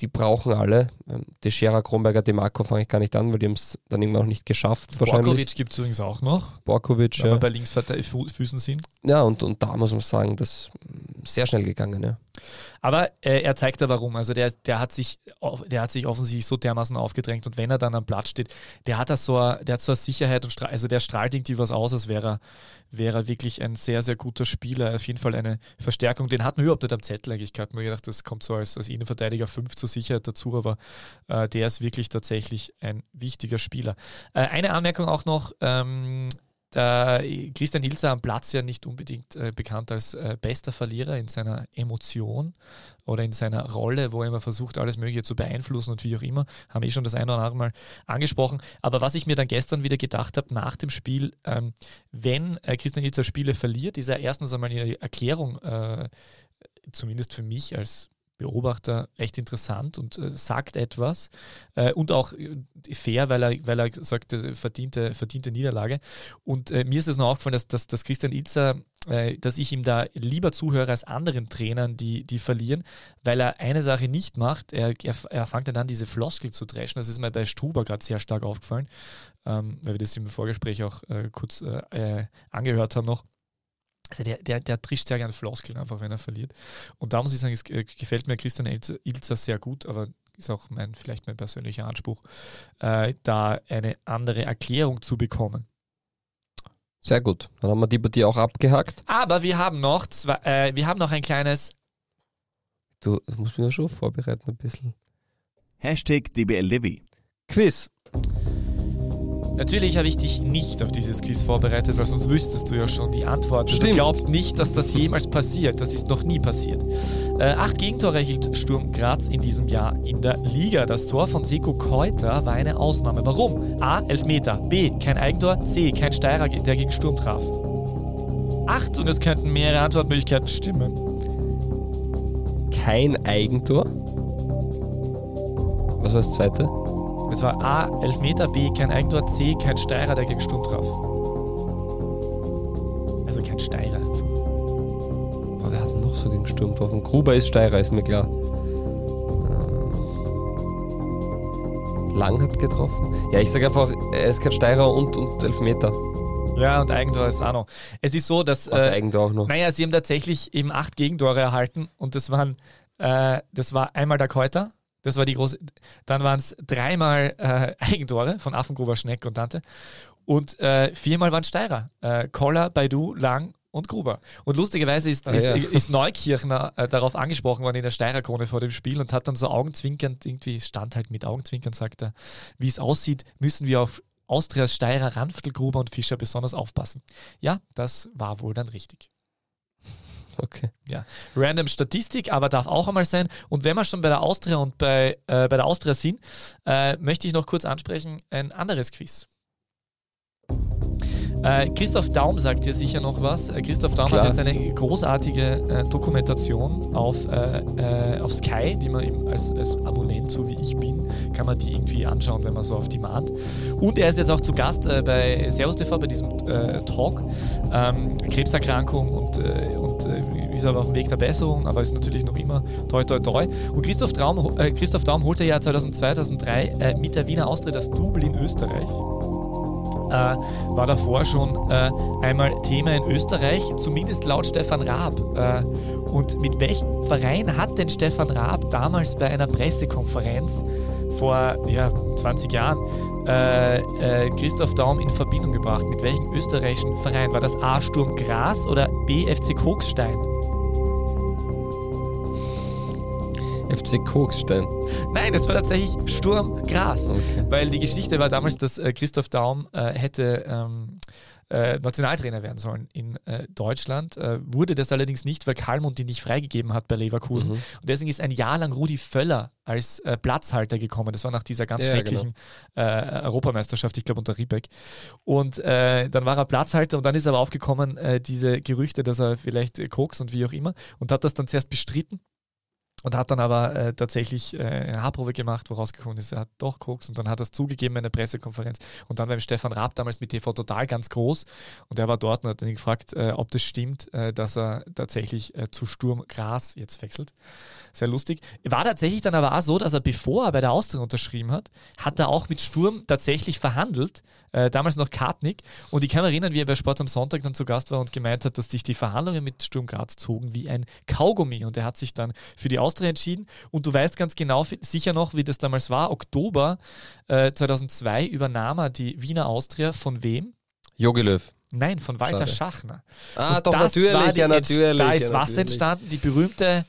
die brauchen alle. Ähm, Teixeira, Kronberger, Demarco fange ich gar nicht an, weil die haben es dann irgendwann noch nicht geschafft. Borkovic gibt es übrigens auch noch, Borkovic, wenn ja. wir bei Linksfüßen sind. Ja, und, und da muss man sagen, das ist sehr schnell gegangen, ja. Aber äh, er zeigt da warum. Also der, der, hat sich, der hat sich offensichtlich so dermaßen aufgedrängt und wenn er dann am Platz steht, der hat da so, der hat so eine Sicherheit und also der strahlt irgendwie was aus, als wäre er, wirklich ein sehr, sehr guter Spieler. Auf jeden Fall eine Verstärkung. Den hatten wir überhaupt nicht am Zettel eigentlich gehabt. Mir gedacht, das kommt so als, als Innenverteidiger 5 zur Sicherheit dazu, aber äh, der ist wirklich tatsächlich ein wichtiger Spieler. Äh, eine Anmerkung auch noch, ähm, der Christian Ilzer am Platz ja nicht unbedingt äh, bekannt als äh, bester Verlierer in seiner Emotion oder in seiner Rolle, wo er immer versucht, alles Mögliche zu beeinflussen und wie auch immer. Haben wir eh schon das eine oder andere Mal angesprochen. Aber was ich mir dann gestern wieder gedacht habe nach dem Spiel, ähm, wenn äh, Christian Ilzer Spiele verliert, ist er erstens einmal eine Erklärung, äh, zumindest für mich als Beobachter recht interessant und äh, sagt etwas äh, und auch äh, fair, weil er, weil er sagt, äh, verdiente, verdiente Niederlage. Und äh, mir ist es noch aufgefallen, dass, dass, dass Christian Ilzer, äh, dass ich ihm da lieber zuhöre als anderen Trainern, die, die verlieren, weil er eine Sache nicht macht. Er, er, er fängt dann an, diese Floskel zu dreschen. Das ist mir bei Struber gerade sehr stark aufgefallen, ähm, weil wir das im Vorgespräch auch kurz angehört haben noch. Also der, der, der trischt sehr gerne Floskeln einfach, wenn er verliert. Und da muss ich sagen, es äh, gefällt mir Christian Ilzer, sehr gut, aber ist auch mein, vielleicht mein persönlicher Anspruch, äh, da eine andere Erklärung zu bekommen. Sehr gut. Dann haben wir die Partie auch abgehakt. Aber wir haben noch zwei, äh, wir haben noch ein kleines Du musst mich ja schon vorbereiten ein bisschen. Hashtag DBLDW. Quiz. Natürlich habe ich dich nicht auf dieses Quiz vorbereitet, weil sonst wüsstest du ja schon die Antwort. Also Stimmt. glaubt nicht, dass das jemals passiert. Das ist noch nie passiert. Äh, acht Gegentore erhielt Sturm Graz in diesem Jahr in der Liga. Das Tor von Seko Keuter war eine Ausnahme. Warum? A. Elfmeter. B. Kein Eigentor. C. Kein Steirer, der gegen Sturm traf. Acht und es könnten mehrere Antwortmöglichkeiten stimmen. Kein Eigentor. Was war das zweite? Es war A. Elfmeter. B. Kein Eigentor. C. Kein Steirer, der gegen Sturm traf. Also kein Steirer einfach. Boah, wer hat noch so gegen Sturm getroffen? Gruber ist Steirer, ist mir klar. Äh, Lang hat getroffen. Ja, ich sage einfach, er ist kein Steirer und, und Elfmeter. Ja, und Eigentor ist auch noch. Es ist so, dass. Was Äh, Eigentor auch noch. naja, sie haben tatsächlich eben acht Gegentore erhalten und das waren, äh, das war einmal der Keuter, das war die große, dann waren es dreimal äh, Eigentore von Affengruber, Schneck und Dante und äh, viermal waren Steirer. Äh, Koller, Baidu, Lang und Gruber. Und lustigerweise ist, Ah, ist, ja. ist Neukirchner äh, darauf angesprochen worden in der Steirerkrone vor dem Spiel und hat dann so augenzwinkernd, irgendwie stand halt mit Augenzwinkern, sagt er, wie es aussieht, müssen wir auf Austrias Steirer, Ranftl, Gruber und Fischer besonders aufpassen. Ja, das war wohl dann richtig. Okay. Random Statistik, aber darf auch einmal sein. Und wenn wir schon bei der Austria und bei, äh, bei der Austria sind, äh, möchte ich noch kurz ansprechen, ein anderes Quiz. Äh, Christoph Daum sagt dir sicher noch was. Äh, Christoph Daum Klar. hat jetzt eine großartige äh, Dokumentation auf, äh, äh, auf Sky, die man ihm als, als Abonnent, so wie ich bin, kann man die irgendwie anschauen, wenn man so auf Demand. Und er ist jetzt auch zu Gast bei Servus TV, bei diesem Talk. Ähm, Krebserkrankung und, und ist aber auf dem Weg der Besserung, aber ist natürlich noch immer toi toi toi. Und Christoph, Traum, Christoph Daum holte ja 2002, 2003 äh, mit der Wiener Austria das Double in Österreich äh, war davor schon äh, einmal Thema in Österreich, zumindest laut Stefan Raab. Äh, und mit welchem Verein hat denn Stefan Raab damals bei einer Pressekonferenz vor ja, 20 Jahren äh, äh, Christoph Daum in Verbindung gebracht? Mit welchem österreichischen Verein? War das A. Sturm Graz oder B. FC Kokstein? FC Kokstein. Nein, das war tatsächlich Sturm Graz. Okay. Weil die Geschichte war damals, dass äh, Christoph Daum äh, hätte ähm, äh, Nationaltrainer werden sollen in äh, Deutschland. Äh, wurde das allerdings nicht, weil Kalmund ihn nicht freigegeben hat bei Leverkusen. Mhm. Und deswegen ist ein Jahr lang Rudi Völler als Platzhalter gekommen. Das war nach dieser ganz Ja, schrecklichen äh, Europameisterschaft, ich glaube unter Riebeck. Und dann war er Platzhalter und dann ist aber aufgekommen, diese Gerüchte, dass er vielleicht Koks und wie auch immer und hat das dann zuerst bestritten Und hat dann aber äh, tatsächlich äh, eine Haarprobe gemacht, wo rausgekommen ist, er hat doch Koks und dann hat er es zugegeben in der Pressekonferenz. Und dann beim Stefan Raab damals mit TV Total ganz groß und er war dort und hat ihn gefragt, äh, ob das stimmt, äh, dass er tatsächlich äh, zu Sturm Gras jetzt wechselt. Sehr lustig. War tatsächlich dann aber auch so, dass er, bevor er bei der Austria unterschrieben hat, hat er auch mit Sturm tatsächlich verhandelt, äh, damals noch Kartnick. Und ich kann mich erinnern, wie er bei Sport am Sonntag dann zu Gast war und gemeint hat, dass sich die Verhandlungen mit Sturm Graz zogen wie ein Kaugummi. Und er hat sich dann für die Austria entschieden. Und du weißt ganz genau, sicher noch, wie das damals war. Oktober äh, 2002 übernahm er die Wiener Austria von wem? Jogi Löw. Nein, von Walter Schade. Schachner. Ah, Und doch, natürlich, ja, natürlich. Da ist ja, was entstanden? Die berühmte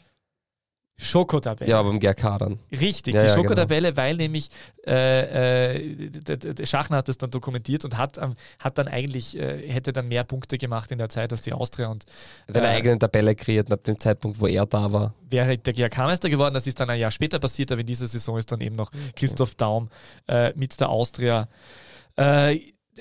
Schokotabelle. Ja, beim GRK dann. Richtig, Ja, die ja, Schokotabelle, weil nämlich äh, äh, der, Schachner hat das dann dokumentiert und hat, ähm, hat dann eigentlich, äh, hätte dann mehr Punkte gemacht in der Zeit als die Austria und Äh, eigene Tabelle kreiert und ab dem Zeitpunkt, wo er da war. wäre der GRK-Meister geworden. Das ist dann ein Jahr später passiert, aber in dieser Saison ist dann eben noch Christoph Daum äh, mit der Austria äh,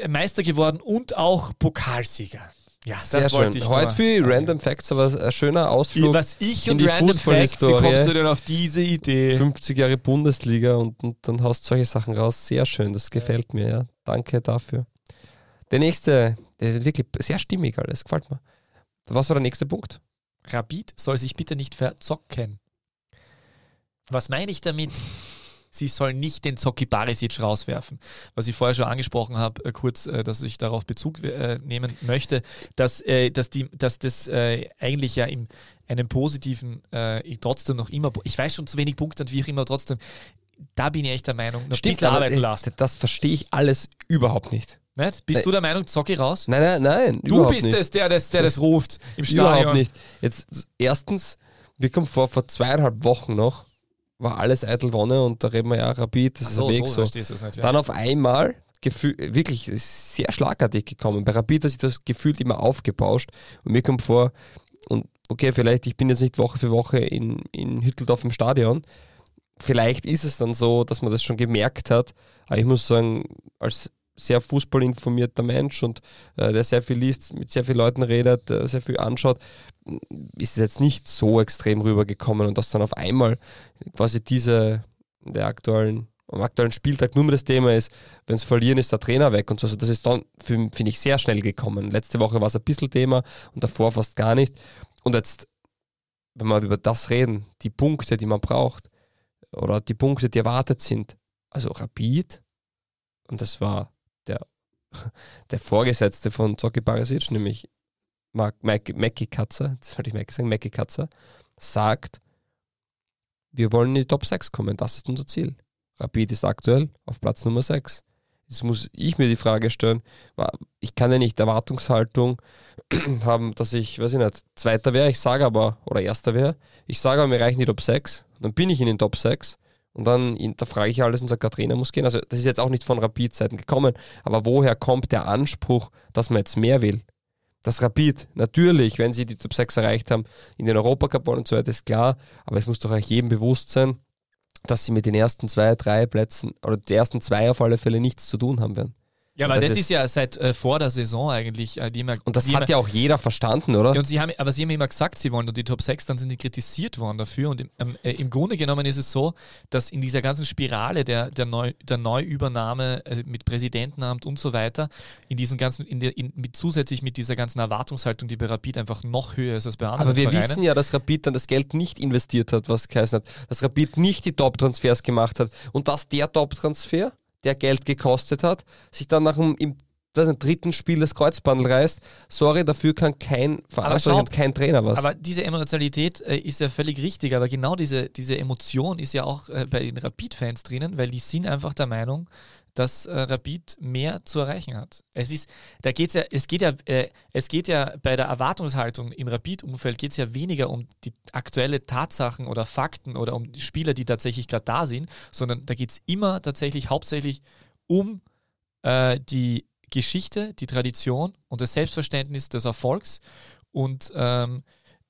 Meister geworden und auch Pokalsieger. Ja, das Sehr wollte schön. ich Heute für Random Facts, aber ein schöner Ausflug. Was ich in und die Random Facts, wie kommst du denn auf diese Idee? 50 Jahre Bundesliga und, und dann haust solche Sachen raus. Sehr schön, das gefällt mir, ja. Danke dafür. Der nächste, der ist wirklich sehr stimmig alles, gefällt mir. Was war der nächste Punkt? Rapid soll sich bitte nicht verzocken. Was meine ich damit? Sie soll nicht den Zocki Barisic rauswerfen. Was ich vorher schon angesprochen habe, äh, kurz, äh, dass ich darauf Bezug äh, nehmen möchte, dass, dass, die, dass das eigentlich ja in einem positiven, äh, trotzdem noch immer, ich weiß schon zu wenig Punkte und wie auch immer, trotzdem, da bin ich echt der Meinung, noch ein bisschen aber, arbeiten lassen. Das verstehe ich alles überhaupt nicht. Nicht? Bist Nein. du der Meinung, Zocki raus? Nein, nein, nein. Du bist nicht. es, der das, der das ruft im Stadion. Überhaupt nicht. Jetzt, erstens, wir kommen vor, vor zweieinhalb Wochen noch, war alles eitel Wonne und da reden wir ja Rapid, das Ach ist so, ein Weg so so. es nicht. Ja. Dann auf einmal, gefühl, wirklich sehr schlagartig gekommen. Bei Rapid hat sich das gefühlt immer aufgebauscht und mir kommt vor, und okay, vielleicht, ich bin jetzt nicht Woche für Woche in, in Hütteldorf im Stadion, vielleicht ist es dann so, dass man das schon gemerkt hat, aber ich muss sagen, als sehr fußballinformierter Mensch und äh, der sehr viel liest, mit sehr vielen Leuten redet, äh, sehr viel anschaut, ist es jetzt nicht so extrem rübergekommen und dass dann auf einmal quasi diese der aktuellen am aktuellen Spieltag nur mehr das Thema ist, wenn es verlieren, ist der Trainer weg und so. Also das ist dann, finde ich, sehr schnell gekommen. Letzte Woche war es ein bisschen Thema und davor fast gar nicht. Und jetzt, wenn wir über das reden, die Punkte, die man braucht oder die Punkte, die erwartet sind, also Rapid, und das war der, der Vorgesetzte von Zocki Barisic, nämlich Mackie Katzer, das wollte ich Mackie sagen, Mackie Katzer, sagt, wir wollen in die Top 6 kommen, das ist unser Ziel. Rapid ist aktuell auf Platz Nummer 6. Jetzt muss ich mir die Frage stellen, ich kann ja nicht Erwartungshaltung haben, dass ich, weiß ich nicht, Zweiter wäre, ich sage aber, oder Erster wäre, ich sage aber, mir reichen die Top 6, dann bin ich in den Top 6 und dann hinterfrage ich alles und sage, der Trainer muss gehen. Also das ist jetzt auch nicht von Rapid-Seiten gekommen, aber woher kommt der Anspruch, dass man jetzt mehr will? Das Rapid, natürlich, wenn sie die Top 6 erreicht haben, in den Europacup wollen und so weiter, ist klar, aber es muss doch euch jedem bewusst sein, dass sie mit den ersten zwei, drei Plätzen oder die ersten zwei auf alle Fälle nichts zu tun haben werden. Ja, aber das das, ist- ja seit äh, vor der Saison eigentlich. Äh, die immer, Und das hat immer, ja auch jeder verstanden, oder? Ja, und sie haben, aber sie haben immer gesagt, sie wollen nur die Top 6, dann sind die kritisiert worden dafür. Und im, ähm, äh, im Grunde genommen ist es so, dass in dieser ganzen Spirale der, der, Neu, der Neuübernahme äh, mit Präsidentenamt und so weiter, in diesem ganzen, in der, in, mit, zusätzlich mit dieser ganzen Erwartungshaltung, die bei Rapid einfach noch höher ist als bei anderen Aber wir Vereinen. wissen ja, dass Rapid dann das Geld nicht investiert hat, was geheißen hat. Dass Rapid nicht die Top-Transfers gemacht hat. Und dass der Top-Transfer, der Geld gekostet hat, sich dann nach dem im nicht, dritten Spiel das Kreuzbandel reißt. Sorry, dafür kann kein schau, und kein Trainer was. Aber diese Emotionalität äh, ist ja völlig richtig, aber genau diese, diese Emotion ist ja auch äh, bei den Rapid-Fans drinnen, weil die sind einfach der Meinung, dass äh, Rapid mehr zu erreichen hat. Es ist, da geht's ja, es geht ja, äh, es geht ja bei der Erwartungshaltung im Rapid-Umfeld geht es ja weniger um die aktuelle Tatsachen oder Fakten oder um Spieler, die tatsächlich gerade da sind, sondern da geht es immer tatsächlich hauptsächlich um äh, die Geschichte, die Tradition und das Selbstverständnis des Erfolgs und ähm,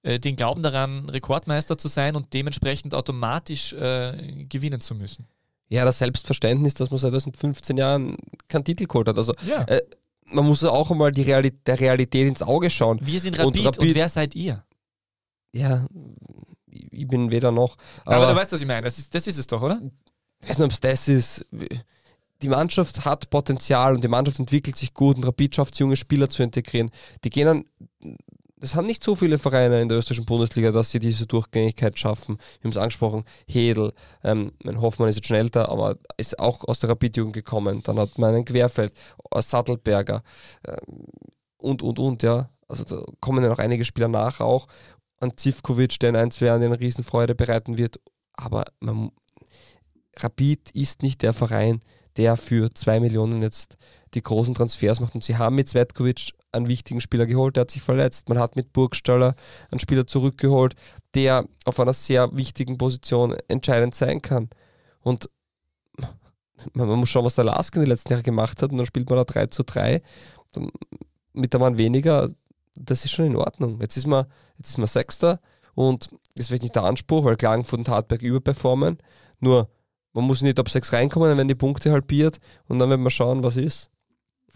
äh, den Glauben daran, Rekordmeister zu sein und dementsprechend automatisch äh, gewinnen zu müssen. Ja, das Selbstverständnis, dass man seit 2015 Jahren keinen Titel geholt hat. Also Ja. äh, man muss auch einmal die Realität, der Realität ins Auge schauen. Wir sind und Rapid und, Rapid- wer seid ihr? Ja, ich bin weder noch. Aber, Aber, du weißt, was ich meine. Das ist, das ist es doch, oder? ich weiß nicht, ob es das ist. Die Mannschaft hat Potenzial und die Mannschaft entwickelt sich gut und Rapid schafft es, junge Spieler zu integrieren. Die gehen an, das haben nicht so viele Vereine in der österreichischen Bundesliga, dass sie diese Durchgängigkeit schaffen. Wir haben es angesprochen, Hedel, ähm, mein Hoffmann ist jetzt schon älter, aber ist auch aus der Rapid-Jugend gekommen. Dann hat man einen Querfeld, äh, Sattelberger ähm, und, und, und, ja. Also da kommen ja noch einige Spieler nach auch. An Zivkovic, der in ein, zwei Jahren eine Riesenfreude bereiten wird. Aber man, Rapid ist nicht der Verein, der für zwei Millionen jetzt die großen Transfers macht. Und sie haben mit Svetkovic einen wichtigen Spieler geholt, der hat sich verletzt. Man hat mit Burgstaller einen Spieler zurückgeholt, der auf einer sehr wichtigen Position entscheidend sein kann. Und man, muss schauen, was der Lask in den letzten Jahren gemacht hat. Und dann spielt man da 3 zu 3 dann mit einem Mann weniger. Das ist schon in Ordnung. Jetzt ist man, jetzt ist man Sechster und das ist vielleicht nicht der Anspruch, weil Klagenfurt und Hartberg überperformen. Nur man muss in die Top 6 reinkommen, dann werden die Punkte halbiert und dann werden wir schauen, was ist.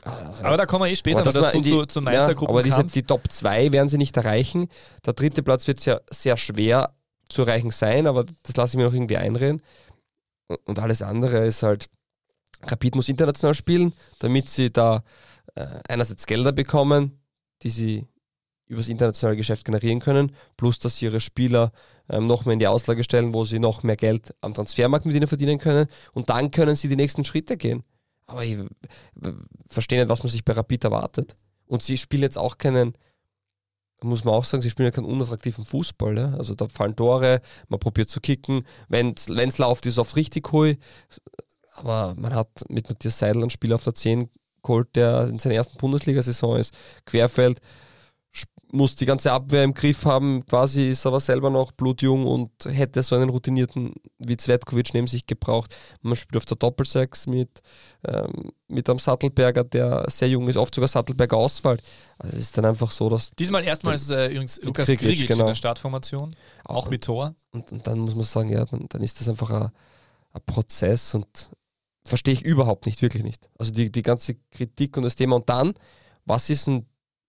Aber da kommen wir eh später Aber dazu die- zu, zum Ja, aber diese, die Top 2 werden sie nicht erreichen. Der dritte Platz wird sehr, sehr schwer zu erreichen sein, aber das lasse ich mir noch irgendwie einreden. Und alles andere ist halt, Rapid muss international spielen, damit sie da äh, einerseits Gelder bekommen, die sie übers internationale Geschäft generieren können, plus dass sie ihre Spieler ähm, noch mehr in die Auslage stellen, wo sie noch mehr Geld am Transfermarkt mit ihnen verdienen können und dann können sie die nächsten Schritte gehen. Aber ich verstehe nicht, was man sich bei Rapid erwartet. Und sie spielen jetzt auch keinen, muss man auch sagen, sie spielen ja keinen unattraktiven Fußball. Ja? Also da fallen Tore, man probiert zu kicken. Wenn es läuft, ist es oft richtig hui. Aber man hat mit Matthias Seidel einen Spieler auf der 10 geholt, der in seiner ersten Bundesliga-Saison ist. Querfeld muss die ganze Abwehr im Griff haben, quasi ist aber selber noch blutjung und hätte so einen routinierten wie Zvetkovic neben sich gebraucht. Man spielt auf der Doppelsechs mit, ähm, mit einem Sattelberger, der sehr jung ist, oft sogar Sattelberger Auswahl. Also es ist dann einfach so, dass Diesmal erstmals äh, übrigens Lukas Krigic, Krigic in genau. der Startformation, auch mit Tor. Und, und dann muss man sagen, ja, dann, dann ist das einfach ein, ein Prozess und verstehe ich überhaupt nicht, wirklich nicht. Also die, die ganze Kritik und das Thema. Und dann, was ist denn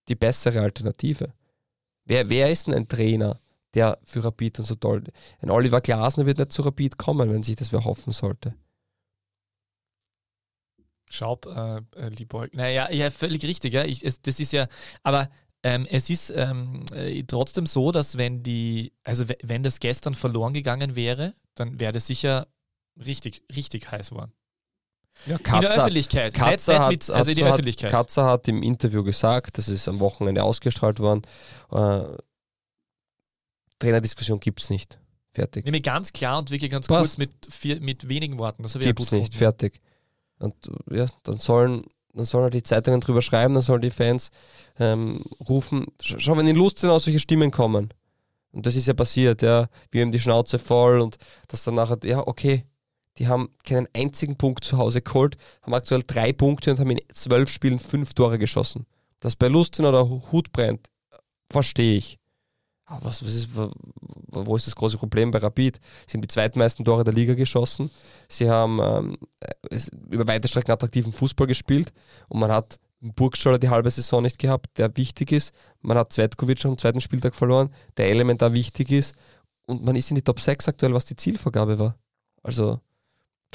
die bessere Alternative? Wer, wer ist denn ein Trainer, der für Rapid dann so toll Ein Oliver Glasner wird nicht zu Rapid kommen, wenn sich das wer hoffen sollte. Schaub, äh, äh, Liebäug. Naja, ja, völlig richtig. Ja. Ich, es, das ist ja, aber ähm, es ist ähm, äh, trotzdem so, dass wenn die, also we- wenn das gestern verloren gegangen wäre, dann wäre das sicher richtig, richtig heiß geworden. Ja, in der Öffentlichkeit. Nicht hat, mit, also in hat, Öffentlichkeit. Katzer hat im Interview gesagt, das ist am Wochenende ausgestrahlt worden, äh, Trainerdiskussion gibt es nicht. Fertig. Nämlich ganz klar und wirklich ganz Passt. kurz mit, vier, mit wenigen Worten. Das habe ich ja Gibt es nicht. gefunden. Fertig. Und ja, dann sollen, dann sollen halt die Zeitungen drüber schreiben, dann sollen die Fans ähm, rufen. Sch- Schau, wenn in Lustenau solche Stimmen kommen. Und das ist ja passiert, ja. Wir haben die Schnauze voll und das dann nachher, ja, okay. Die haben keinen einzigen Punkt zu Hause geholt, haben aktuell drei Punkte und haben in zwölf Spielen fünf Tore geschossen. Dass bei Lustenau der Hut brennt, verstehe ich. Aber was, was ist, wo ist das große Problem bei Rapid? Sie haben die zweitmeisten Tore der Liga geschossen. Sie haben ähm, es- über weite Strecken attraktiven Fußball gespielt und man hat Burgstaller die halbe Saison nicht gehabt, der wichtig ist. Man hat Zvetkovic am zweiten Spieltag verloren, der elementar wichtig ist. Und man ist in die Top 6 aktuell, was die Zielvorgabe war. Also,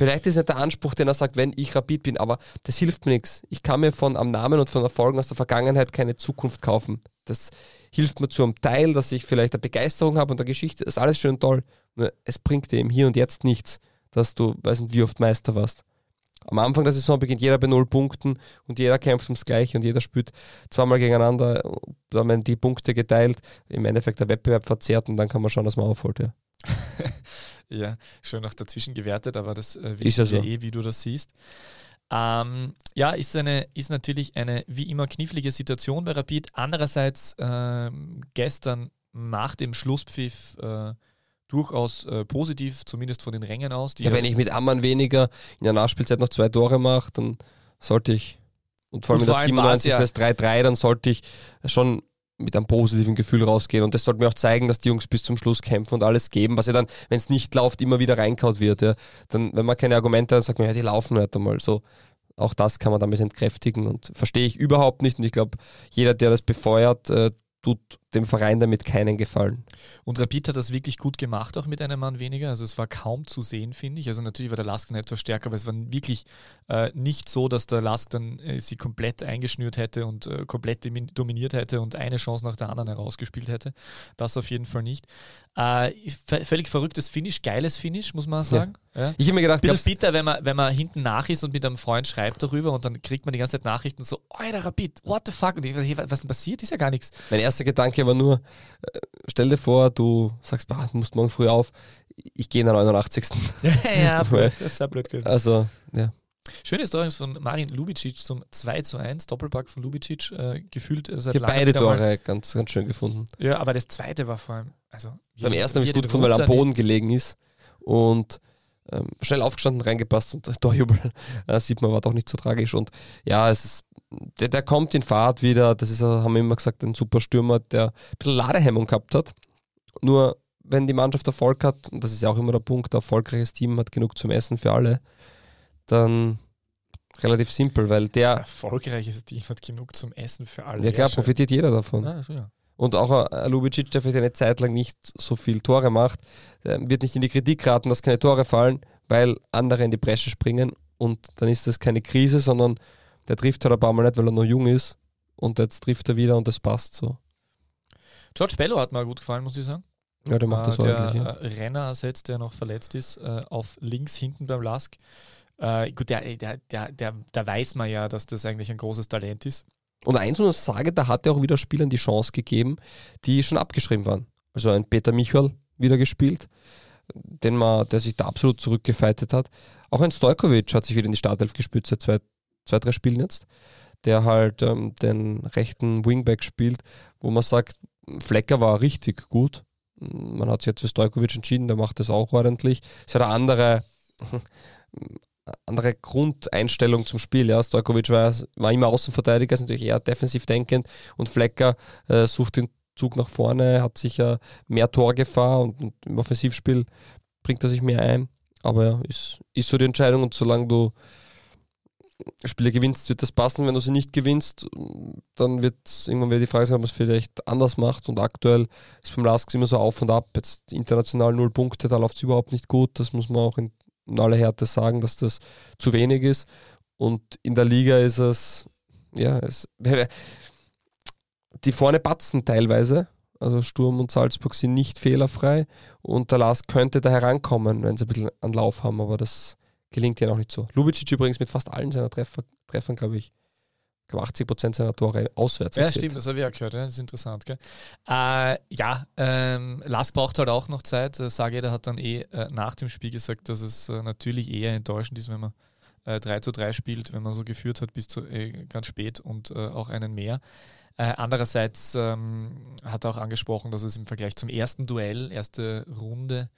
vielleicht ist nicht der Anspruch, den er sagt, wenn ich Rapid bin, aber das hilft mir nichts. Ich kann mir von am Namen und von Erfolgen aus der Vergangenheit keine Zukunft kaufen. Das hilft mir zu einem Teil, dass ich vielleicht eine Begeisterung habe und eine Geschichte. Das ist alles schön und toll. Nur es bringt im Hier und Jetzt nichts, dass du, weiß nicht, wie oft Meister warst. Am Anfang der Saison beginnt jeder bei null Punkten und jeder kämpft ums Gleiche und jeder spielt zweimal gegeneinander. Da werden die Punkte geteilt, im Endeffekt der Wettbewerb verzerrt und dann kann man schauen, dass man aufholt. Ja. Ja, schön noch dazwischen gewertet, aber das äh, Ist wissen ja wir so. eh, wie du das siehst. Ähm, ja, ist, eine, ist natürlich eine wie immer knifflige Situation bei Rapid. Andererseits ähm, gestern nach dem Schlusspfiff äh, durchaus äh, positiv, zumindest von den Rängen aus. Ja, wenn ich mit Ammann weniger in der Nachspielzeit noch zwei Tore mache, dann sollte ich, und vor allem Und in vor der allem war's 97. ja- das 3-3, dann sollte ich schon mit einem positiven Gefühl rausgehen. Und das sollte mir auch zeigen, dass die Jungs bis zum Schluss kämpfen und alles geben, was ja dann, wenn es nicht läuft, immer wieder reinkaut wird. Ja. Dann, wenn man keine Argumente hat, sagt man, ja, die laufen halt einmal so. Auch das kann man damit entkräftigen und verstehe ich überhaupt nicht. Und ich glaube, jeder, der das befeuert, äh, tut dem Verein damit keinen Gefallen. Und Rapid hat das wirklich gut gemacht, auch mit einem Mann weniger. Also es war kaum zu sehen, finde ich. Also natürlich war der Lask etwas stärker, aber es war wirklich äh, nicht so, dass der Lask dann äh, sie komplett eingeschnürt hätte und äh, komplett dominiert hätte und eine Chance nach der anderen herausgespielt hätte. Das auf jeden Fall nicht. Äh, völlig verrücktes Finish, geiles Finish, muss man sagen. Ja. Ja. Ich habe mir gedacht, bisschen bitter, wenn man, wenn man hinten nach ist und mit einem Freund schreibt darüber und dann kriegt man die ganze Zeit Nachrichten so, oh, der Rapid, what the fuck? Und ich, hey, was denn passiert? Ist ja gar nichts. Mein erster Gedanke war nur, äh, stell dir vor, du sagst, bah, du musst morgen früh auf, ich gehe in der 89. ja, blöd. das ist ja blöd gewesen. Also, ja. Schöne Story von Marin Lubicic zum 2 zu 1, Doppelpack von Lubicic, äh, gefühlt äh, seit ich beide Tore ganz, ganz schön gefunden. Ja, aber das zweite war vor allem, also beim ersten habe ich gut gefunden, weil er am Boden gelegen ist und ähm, schnell aufgestanden, reingepasst und Torjubel äh, sieht man, war doch nicht so tragisch und ja, es ist der, der kommt in Fahrt wieder, das ist, haben wir immer gesagt, ein super Stürmer, der ein bisschen Ladehemmung gehabt hat. Nur wenn die Mannschaft Erfolg hat, und das ist ja auch immer der Punkt, ein erfolgreiches Team hat genug zum Essen für alle, dann relativ simpel, weil der. Ein erfolgreiches Team hat genug zum Essen für alle. Ja, klar, profitiert jeder davon. Ja, ja. Und auch ein Lubicic, der vielleicht eine Zeit lang nicht so viel Tore macht, wird nicht in die Kritik raten, dass keine Tore fallen, weil andere in die Bresche springen und dann ist das keine Krise, sondern der trifft halt ein paar Mal nicht, weil er noch jung ist und jetzt trifft er wieder und das passt so. George Bello hat mir gut gefallen, muss ich sagen. Ja, der macht das äh, ordentlich. Der ja. Renner ersetzt, der noch verletzt ist, äh, auf links hinten beim Lask. Äh, gut, der, der, der, der, da weiß man ja, dass das eigentlich ein großes Talent ist. Und eins muss ich sagen, da hat er auch wieder Spielern die Chance gegeben, die schon abgeschrieben waren. Also ein Peter Michal wieder gespielt, den man, der sich da absolut zurückgefeitet hat. Auch ein Stojkovic hat sich wieder in die Startelf gespürt seit zwei, zwei drei Spielen jetzt, der halt ähm, den rechten Wingback spielt, wo man sagt, Flecker war richtig gut. Man hat sich jetzt für Stojkovic entschieden, der macht das auch ordentlich. Es hat eine andere andere Grundeinstellung zum Spiel. Ja. Stojkovic war, war immer Außenverteidiger, ist natürlich eher defensiv denkend und Flecker äh, sucht den Zug nach vorne, hat sicher mehr Torgefahr und, und, im Offensivspiel bringt er sich mehr ein. Aber ja, ist, ist so die Entscheidung und solange du Spiele gewinnst, wird das passen. Wenn du sie nicht gewinnst, dann wird irgendwann wieder die Frage sein, ob man es vielleicht anders macht. Und aktuell ist beim Lask immer so auf und ab. Jetzt international null Punkte, da läuft es überhaupt nicht gut. Das muss man auch in in aller Härte sagen, dass das zu wenig ist. Und in der Liga ist es, ja, es, die vorne batzen teilweise. Also Sturm und Salzburg sind nicht fehlerfrei und der Lars könnte da herankommen, wenn sie ein bisschen an Lauf haben, aber das gelingt ja noch nicht so. Lubicic übrigens mit fast allen seiner Treffer, Treffern, glaube ich, glaube 80 Prozent seiner Tore auswärts. Ja, stimmt, das habe ich auch gehört. Ja. Das ist interessant. Gell? Äh, ja, ähm, Lask braucht halt auch noch Zeit. Äh, Sageder hat dann eh äh, nach dem Spiel gesagt, dass es äh, natürlich eher enttäuschend ist, wenn man äh, 3 zu 3 spielt, wenn man so geführt hat bis zu äh, ganz spät und äh, auch einen mehr. Andererseits ähm, hat er auch angesprochen, dass es im Vergleich zum ersten Duell, erste Runde,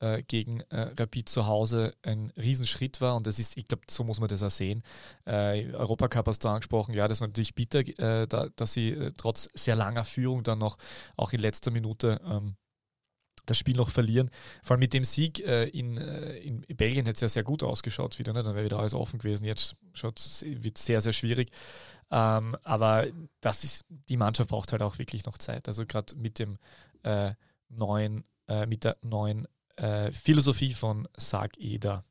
äh, gegen äh, Rapid zu Hause ein Riesenschritt war und das ist, ich glaube, so muss man das auch sehen. Äh, Europacup hast du angesprochen, ja, das war natürlich bitter, äh, da, dass sie äh, trotz sehr langer Führung dann noch auch in letzter Minute ähm, das Spiel noch verlieren. Vor allem mit dem Sieg äh, in, äh, in Belgien hätte es ja sehr gut ausgeschaut wieder, ne? dann wäre wieder alles offen gewesen. Jetzt wird es sehr, sehr schwierig. Ähm, aber das ist, die Mannschaft braucht halt auch wirklich noch Zeit. Also gerade mit dem äh, neuen, äh, mit der neuen äh, Philosophie von Sag Eder.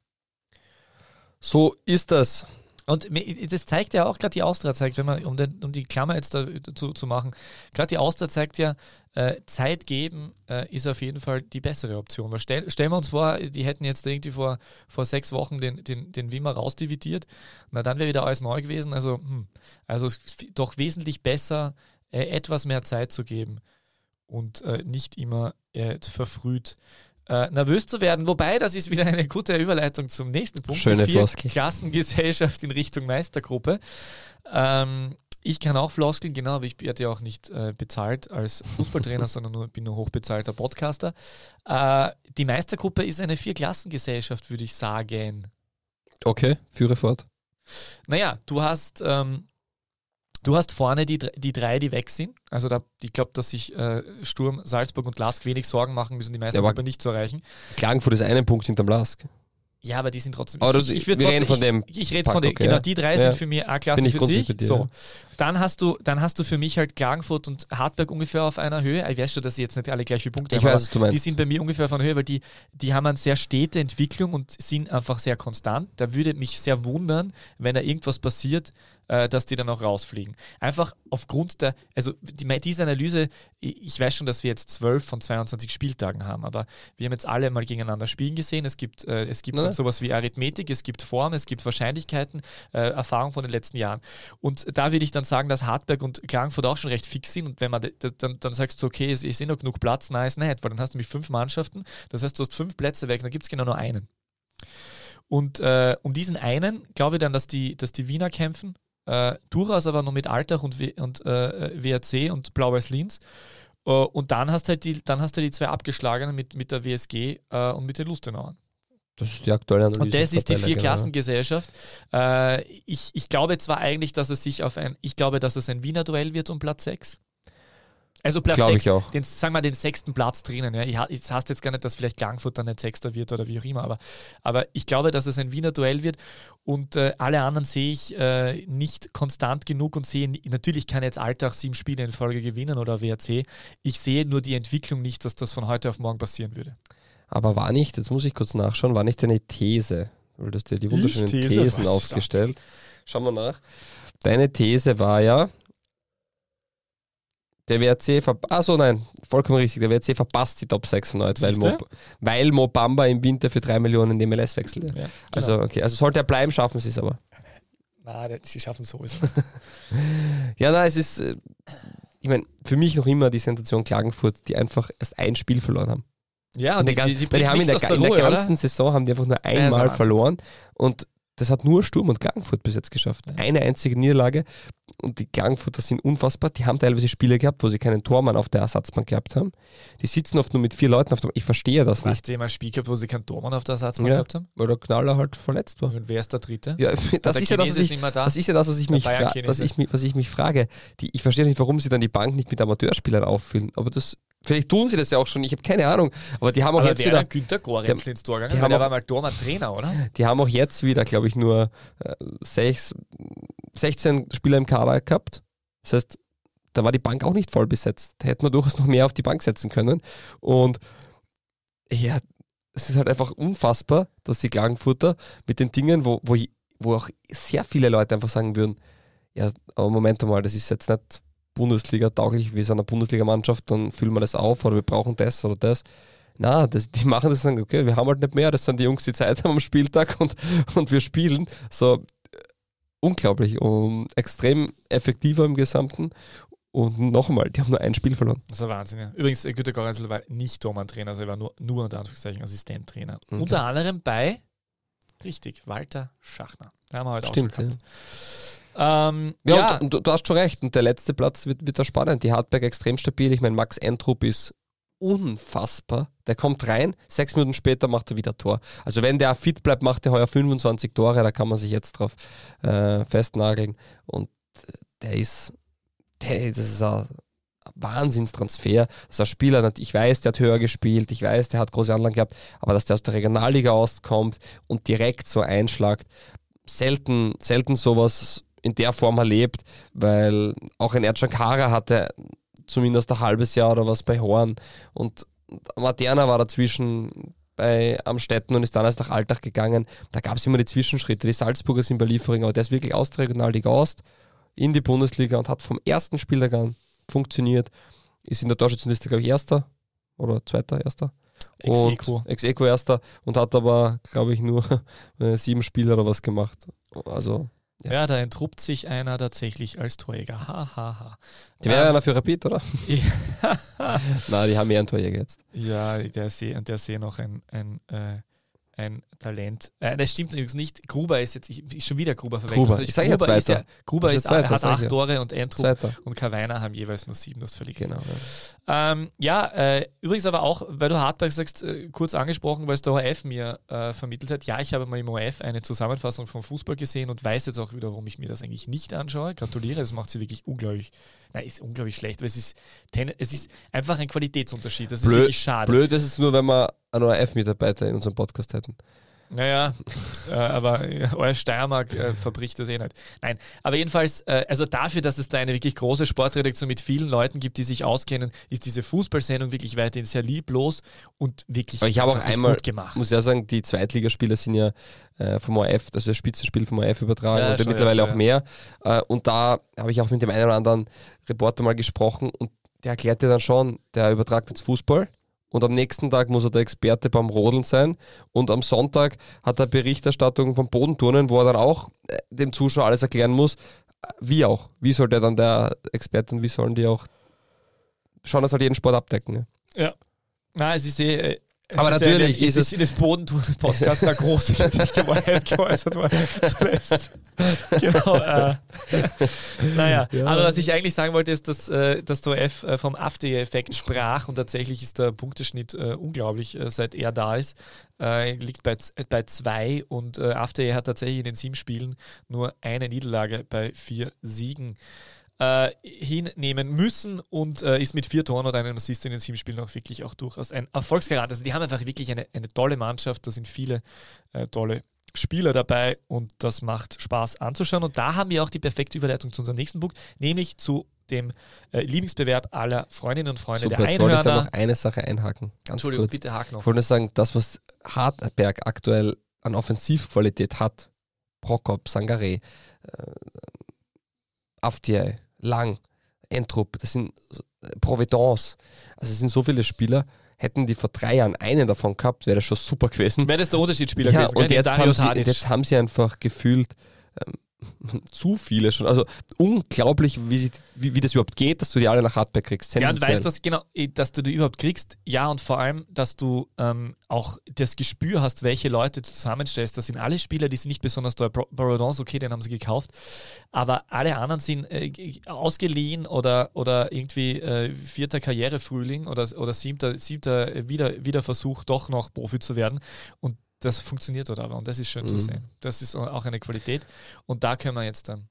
So ist das. Und das zeigt ja auch, gerade die Austria zeigt, wenn man, um, den, um die Klammer jetzt dazu zu machen, gerade die Austria zeigt ja, äh, Zeit geben äh, ist auf jeden Fall die bessere Option. Weil stell, stellen wir uns vor, die hätten jetzt irgendwie vor, vor sechs Wochen den, den, den Wimmer rausdividiert, na dann wäre wieder alles neu gewesen. Also, hm, also doch wesentlich besser, äh, etwas mehr Zeit zu geben und äh, nicht immer äh, verfrüht äh, nervös zu werden. Wobei, das ist wieder eine gute Überleitung zum nächsten Punkt. Schöne die Floskel. Klassengesellschaft in Richtung Meistergruppe. Ähm, ich kann auch Floskeln, genau, aber ich werde ja auch nicht äh, bezahlt als Fußballtrainer, sondern nur, bin nur hochbezahlter Podcaster. Äh, die Meistergruppe ist eine Vierklassengesellschaft, würde ich sagen. Okay, führe fort. Naja, du hast ähm, Du hast vorne die, die drei, die weg sind. Also da, ich glaube, dass sich äh, Sturm, Salzburg und Lask wenig Sorgen machen müssen, die Meistergruppe ja, nicht zu erreichen. Klagenfurt ist einen Punkt hinterm Lask. Ja, aber die sind trotzdem. Aber ich, ich würd wir trotzdem, reden von ich, dem Ich rede Pack, von den. okay, genau, die drei Ja. sind für mich A-Klasse ich für sich. dir, So. ja. Dann hast du, dann hast du für mich halt Klagenfurt und Hartberg ungefähr auf einer Höhe. Ich weiß schon, dass sie jetzt nicht alle gleich viele Punkte Ich haben, weiß, was du meinst. die sind bei mir ungefähr auf einer Höhe, weil die, die haben eine sehr stete Entwicklung und sind einfach sehr konstant. Da würde mich sehr wundern, wenn da irgendwas passiert, äh, dass die dann auch rausfliegen. Einfach aufgrund der, also die, diese Analyse, ich weiß schon, dass wir jetzt 12 von 22 Spieltagen haben, aber wir haben jetzt alle mal gegeneinander spielen gesehen. Es gibt, äh, es gibt nein. sowas wie Arithmetik, es gibt Form, es gibt Wahrscheinlichkeiten, äh, Erfahrung von den letzten Jahren. Und da würde ich dann sagen, dass Hartberg und Klagenfurt auch schon recht fix sind. Und wenn man dann, dann sagst du, okay, es ist eh noch genug Platz, nein, ist nicht, weil dann hast du nämlich fünf Mannschaften. Das heißt, du hast fünf Plätze weg, dann gibt es genau nur einen. Und äh, um diesen einen glaube ich dann, dass die, dass die Wiener kämpfen. Äh, durchaus aber noch mit Altach und, w und äh, WRC und Blau-Weiß Linz. Äh, und dann hast halt die, dann hast du die zwei abgeschlagenen mit, mit der WSG äh, und mit den Lustenauern. Das ist die aktuelle Analyse. Und das ist die Tabelle, genau. Vierklassengesellschaft. Äh, ich, ich glaube zwar eigentlich, dass es sich auf ein, ich glaube, dass es ein Wiener Duell wird um Platz 6. Also Platz Glaube 6, ich auch. den, sagen wir den sechsten Platz drinnen. Ja. Ich, ich heißt jetzt gar nicht, dass vielleicht Klagenfurt dann nicht Sechster wird oder wie auch immer, aber, aber ich glaube, dass es ein Wiener Duell wird und äh, alle anderen sehe ich äh, nicht konstant genug und sehe, natürlich kann jetzt Alltag sieben Spiele in Folge gewinnen oder WRC. Ich sehe nur die Entwicklung nicht, dass das von heute auf morgen passieren würde. Aber war nicht, jetzt muss ich kurz nachschauen, war nicht deine These, weil du hast dir die wunderschönen These? Thesen aufgestellt. Schauen wir nach. Deine These war ja, der WRC verpasst, achso nein, vollkommen richtig, der WRC verpasst die Top 6 erneut, weil? Mo, weil Mo Bamba im Winter für 3 Millionen in die MLS wechselt. Ja, genau. Also, okay, also sollte er bleiben, schaffen sie es aber. Nein, sie schaffen es sowieso. Ja, nein, es ist, äh, ich meine, für mich noch immer die Sensation Klagenfurt, die einfach erst ein Spiel verloren haben. Ja, Und und die, die, die, die haben in der, aus in der Ruhe, ganzen Saison haben die einfach nur einmal verloren und das hat nur Sturm und Klagenfurt bis jetzt geschafft. Ja. Eine einzige Niederlage und die Klagenfurter sind unfassbar. Die haben teilweise Spiele gehabt, wo sie keinen Tormann auf der Ersatzbank gehabt haben. Die sitzen oft nur mit vier Leuten auf der Ich verstehe das nicht, Hast du jemals ein Spiel gehabt, wo sie keinen Tormann auf der Ersatzbank Ja. gehabt haben? weil der Knaller halt verletzt war. Und wer ist der Dritte? Ja, das der ist ja das, ich, da. das ist ja das, was ich, mich, fra ich, was ich mich frage. Die, ich verstehe nicht, warum sie dann die Bank nicht mit Amateurspielern auffüllen. Aber das, vielleicht tun sie das ja auch schon, ich habe keine Ahnung. Aber die haben auch Aber jetzt wieder, der Günther Gorenz ins Tor gegangen? die haben der auch- war mal Tormann-Trainer, oder? die haben auch jetzt wieder, glaube ich, nur äh, sechs, 16 Spieler im Kader gehabt. Das heißt, da war die Bank auch nicht voll besetzt. Da hätte man durchaus noch mehr auf die Bank setzen können. Und ja, es ist halt einfach unfassbar, dass die Klagenfurter mit den Dingen, wo, wo, wo auch sehr viele Leute einfach sagen würden, ja, aber Moment mal, das ist jetzt nicht Bundesliga tauglich, wir sind eine Bundesligamannschaft, dann füllen wir das auf oder wir brauchen das oder das. Na, das, die machen das und sagen, okay, wir haben halt nicht mehr, das sind die Jungs, die Zeit haben am Spieltag und, und wir spielen. So äh, unglaublich und extrem effektiver im Gesamten. Und nochmal, die haben nur ein Spiel verloren. Das ist ein Wahnsinn, ja. Übrigens, äh, Günther Gorenz war nicht Tormann-Trainer, also er war nur, nur unter Anführungszeichen Assistenttrainer. Okay. Unter anderem bei, richtig, Walter Schachner. Da haben wir heute Stimmt, auch schon gehabt. Ähm, Ja, ja, Und, und du, hast schon recht. Und der letzte Platz wird, wird da spannend. Die Hartberg extrem stabil. Ich meine, Max Entrup ist unfassbar. Der kommt rein, sechs Minuten später macht er wieder Tor. Also wenn der fit bleibt, macht er heuer 25 Tore, da kann man sich jetzt drauf äh, festnageln. Und äh, der ist, der, das ist ein Wahnsinnstransfer. Das ist ein Spieler, ich weiß, der hat höher gespielt, ich weiß, der hat große Anlagen gehabt, aber dass der aus der Regionalliga auskommt und direkt so einschlagt, selten, selten sowas in der Form erlebt, weil auch ein Erdschan Kara hatte zumindest ein halbes Jahr oder was bei Horn und Materna war dazwischen bei Amstetten und ist dann erst nach Alltag gegangen. Da gab es immer die Zwischenschritte. Die Salzburger sind bei Liefering, aber der ist wirklich aus der Regionalliga Ost in die Bundesliga und hat vom ersten Spieltag an funktioniert. Ist in der Torschützenliste, glaube ich, erster oder zweiter, erster. Ex-Equo. Ex-Equo erster und hat aber, glaube ich, nur äh, sieben Spiele oder was gemacht. Also, ja. Ja, da entruppt sich einer tatsächlich als Torjäger. Ha, ha, ha. die wäre Ähm, einer für Rapid, oder? Nein, die haben eher einen Torjäger jetzt. Ja, der sehe und der sehe noch ein, ein, äh, ein Talent. Äh, das stimmt übrigens nicht. Gruber ist jetzt ich, ist schon wieder Gruber verwechselt. Gruber. Also Ich sag ja Gruber ist ja, Gruber ist, ist Zweiter, hat ich acht ja. Tore und Entrup Zweiter. und Kawainer haben jeweils nur sieben, das völlig Genau. Ähm, ja, äh, übrigens aber auch, weil du Hartberg sagst, äh, kurz angesprochen, weil es der ORF mir äh, vermittelt hat. Ja, ich habe mal im ORF eine Zusammenfassung vom Fußball gesehen und weiß jetzt auch wieder, warum ich mir das eigentlich nicht anschaue. Gratuliere, das macht sie wirklich unglaublich, nein, ist unglaublich schlecht, weil es ist, es ist einfach ein Qualitätsunterschied. Das ist Blöd- wirklich schade. Blöd ist es nur, wenn wir einen ORF-Mitarbeiter in unserem Podcast hätten. Naja, äh, aber äh, euer Steiermark äh, verbricht das eh nicht. Nein, aber jedenfalls, äh, also dafür, dass es da eine wirklich große Sportredaktion mit vielen Leuten gibt, die sich auskennen, ist diese Fußballsendung wirklich weiterhin sehr lieblos und wirklich Aber ich habe auch einmal, gut gemacht. muss ja sagen, die Zweitligaspieler sind ja äh, vom ORF, also das Spitzenspiel vom ORF übertragen Ja, und mittlerweile öfter, auch mehr. Äh, und da habe ich auch mit dem einen oder anderen Reporter mal gesprochen und der erklärt dir dann schon, der übertragt jetzt Fußball und am nächsten Tag muss er der Experte beim Rodeln sein und am Sonntag hat er Berichterstattung vom Bodenturnen, wo er dann auch äh, dem Zuschauer alles erklären muss. Wie auch? Wie soll der dann der Experte und wie sollen die auch schauen, dass halt jeden Sport abdecken? Ja? Nein, es ist eh. äh, es Aber ist natürlich ja, ist es es- ist in des Bodentouren-Podcasts da groß geäußert worden zuletzt. Genau. Äh, naja, aber was ich eigentlich sagen wollte, ist, dass, äh, dass der OF äh, vom AfD-Effekt sprach und tatsächlich ist der Punkteschnitt äh, unglaublich, äh, seit er da ist. Liegt bei, bei zwei und äh, AfD hat tatsächlich in den sieben Spielen nur eine Niederlage bei vier Siegen hinnehmen müssen und äh, ist mit vier Toren oder einem Assist in den sieben Spielen auch wirklich auch durchaus ein Erfolgsgarant. Also die haben einfach wirklich eine, eine tolle Mannschaft, da sind viele äh, tolle Spieler dabei und das macht Spaß anzuschauen. Und da haben wir auch die perfekte Überleitung zu unserem nächsten Buch, nämlich zu dem äh, Lieblingsbewerb aller Freundinnen und Freunde Super, der jetzt wollte ich da Einhörner. noch eine Sache einhaken. Ganz Entschuldigung, kurz. bitte hack noch. Ich wollte nur sagen, das, was Hartberg aktuell an Offensivqualität hat, Prokop, Sangare, äh, Aftiay, Lang, Entrup, das sind äh, Providence, also es sind so viele Spieler, hätten die vor drei Jahren einen davon gehabt, wäre das schon super gewesen. Wäre das der Unterschiedsspieler Ja, gewesen, und jetzt haben, sie, Tadic. jetzt haben sie einfach gefühlt ähm, zu viele schon. Also unglaublich, wie, wie, wie das überhaupt geht, dass du die alle nach Hartberg kriegst. Ja, und weißt dass, genau, eh, dass du die überhaupt kriegst, ja, und vor allem, dass du ähm, auch das Gespür hast, welche Leute du zusammenstellst. Das sind alle Spieler, die sind nicht besonders teuer. Borodons, okay, den haben sie gekauft, aber alle anderen sind äh, ausgeliehen oder, oder irgendwie äh, vierter Karrierefrühling oder, oder siebter, siebter wieder, wieder Versuch, doch noch Profi zu werden. Und das funktioniert dort aber und das ist schön zu Mhm. sehen. Das ist auch eine Qualität und da können wir jetzt dann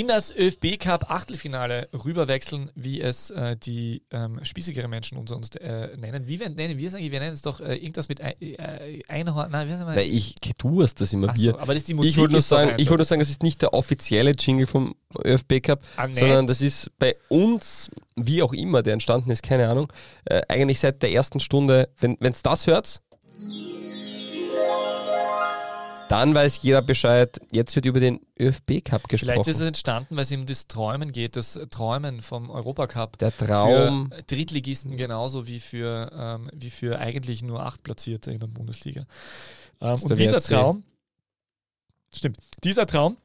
in das ÖFB Cup Achtelfinale rüberwechseln, wie es äh, die ähm, spießigeren Menschen unter uns äh, nennen. Wie wir, nennen wir es eigentlich? Wir nennen es doch äh, irgendwas mit Ei- äh, Einhorn. Nein, wie heißt Weil ich, du hast das immer Ach so, aber das ist die Musik. Ich wollte nur, sagen, ich wollte nur sagen, das ist nicht der offizielle Jingle vom ÖFB Cup, Ah, sondern das ist bei uns, wie auch immer der entstanden ist, keine Ahnung, äh, eigentlich seit der ersten Stunde, wenn es das hört, dann weiß jeder Bescheid, jetzt wird über den ÖFB Cup gesprochen. Vielleicht ist es entstanden, weil es um das Träumen geht, das Träumen vom Europacup. der Traum, Für Drittligisten genauso wie für, ähm, wie für eigentlich nur acht Platzierte in der Bundesliga. Ähm, und dieser WRC. Traum, stimmt, dieser Traum,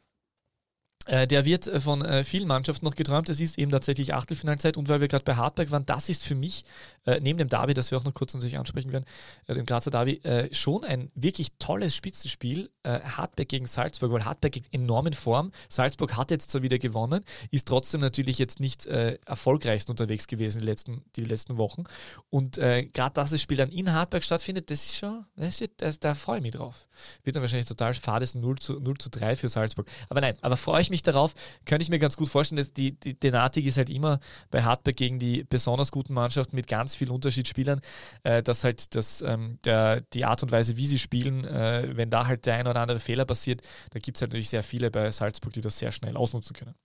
der wird äh, von äh, vielen Mannschaften noch geträumt. Es ist eben tatsächlich Achtelfinalzeit und weil wir gerade bei Hartberg waren, das ist für mich äh, neben dem Derby, das wir auch noch kurz natürlich ansprechen werden, äh, dem Grazer Derby, äh, schon ein wirklich tolles Spitzenspiel. Äh, Hartberg gegen Salzburg, weil Hartberg in enormen Form. Salzburg hat jetzt zwar wieder gewonnen, ist trotzdem natürlich jetzt nicht äh, erfolgreichst unterwegs gewesen die letzten, die letzten Wochen. Und äh, gerade dass das Spiel dann in Hartberg stattfindet, das ist schon, das wird, das, da freue ich mich drauf. Wird dann wahrscheinlich total fades 0 zu, 0 zu 3 für Salzburg. Aber nein, aber freue ich mich darauf, könnte ich mir ganz gut vorstellen, dass die, die Thematik ist halt immer bei Hartberg gegen die besonders guten Mannschaften mit ganz vielen Unterschiedsspielern, äh, dass halt das, ähm, der, die Art und Weise, wie sie spielen, äh, wenn da halt der ein oder andere Fehler passiert, da gibt es halt natürlich sehr viele bei Salzburg, die das sehr schnell ausnutzen können.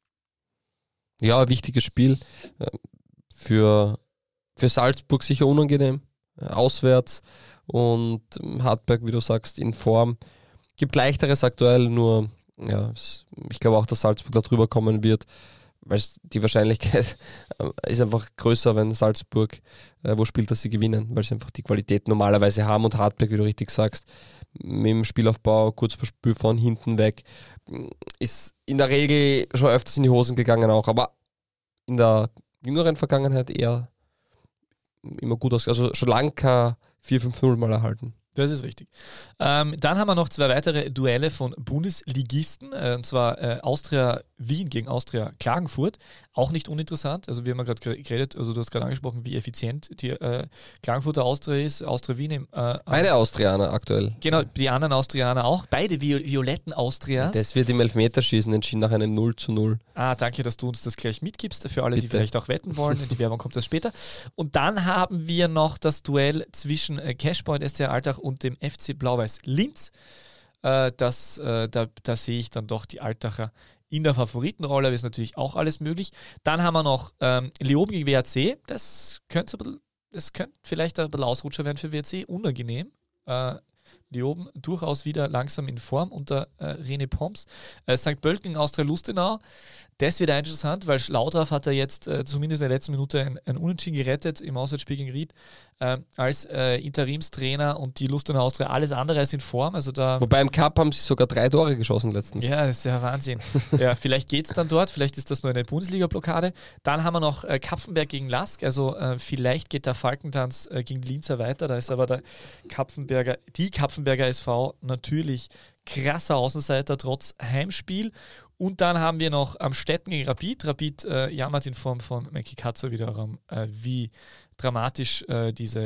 ja, ein wichtiges Spiel. äh, Für, für Salzburg sicher unangenehm, äh, auswärts und Hartberg, wie du sagst, in Form. Gibt leichteres aktuell, nur ja, ich glaube auch, dass Salzburg da drüber kommen wird, weil die Wahrscheinlichkeit ist einfach größer, wenn Salzburg, äh, wo spielt, dass sie gewinnen, weil sie einfach die Qualität normalerweise haben und Hartberg, wie du richtig sagst, mit dem Spielaufbau, Kurzspiel von hinten weg, ist in der Regel schon öfters in die Hosen gegangen auch, aber in der jüngeren Vergangenheit eher immer gut aus. Also schon lange kein 4-5-0 mal erhalten. Das ist richtig. Ähm, dann haben wir noch zwei weitere Duelle von Bundesligisten, äh, und zwar äh, Austria Wien gegen Austria Klagenfurt. Auch nicht uninteressant. Also wir haben ja gerade geredet, also du hast gerade angesprochen, wie effizient die äh, Klagenfurter Austria ist, Austria Wien. Im, äh, Beide Austrianer aktuell. Genau, die anderen Austrianer auch. Beide Vi violetten Austrias. Das wird im Elfmeterschießen entschieden nach einem 0 zu 0. Ah, danke, dass du uns das gleich mitgibst. Für alle, die Bitte. vielleicht auch wetten wollen. Die Werbung kommt erst später. Und dann haben wir noch das Duell zwischen äh, Cashpoint SC Alltag und dem FC Blau-Weiß Linz. Äh, das, äh, da, da sehe ich dann doch die Altacher in der Favoritenrolle, ist natürlich auch alles möglich. Dann haben wir noch ähm, Leoben gegen WAC. Das könnte, das könnte vielleicht ein bisschen Ausrutscher werden für WAC. Unangenehm. Äh, Leoben durchaus wieder langsam in Form unter äh, René Poms. Äh, St. Pölten gegen Austria Lustenau. Das wird interessant, weil Schlaudraff hat er jetzt äh, zumindest in der letzten Minute ein, ein Unentschieden gerettet im Auswärtsspiel gegen Ried äh, als Interimstrainer und die Lustenau Austria alles andere als in Form. Also da Wobei im Cup haben sie sogar drei Tore geschossen letztens. ja, das ist ja Wahnsinn. ja, vielleicht geht es dann dort, vielleicht ist das nur eine Bundesliga-Blockade. Dann haben wir noch äh, Kapfenberg gegen Lask, also äh, vielleicht geht der Falkentanz äh, gegen Linzer weiter. Da ist aber der Kapfenberger, die Kapfenberger SV natürlich krasser Außenseiter trotz Heimspiel. Und dann haben wir noch am Städten gegen Rapid. Rapid äh, jammert in Form von Mackie Katzer wiederum, äh, wie dramatisch äh, diese,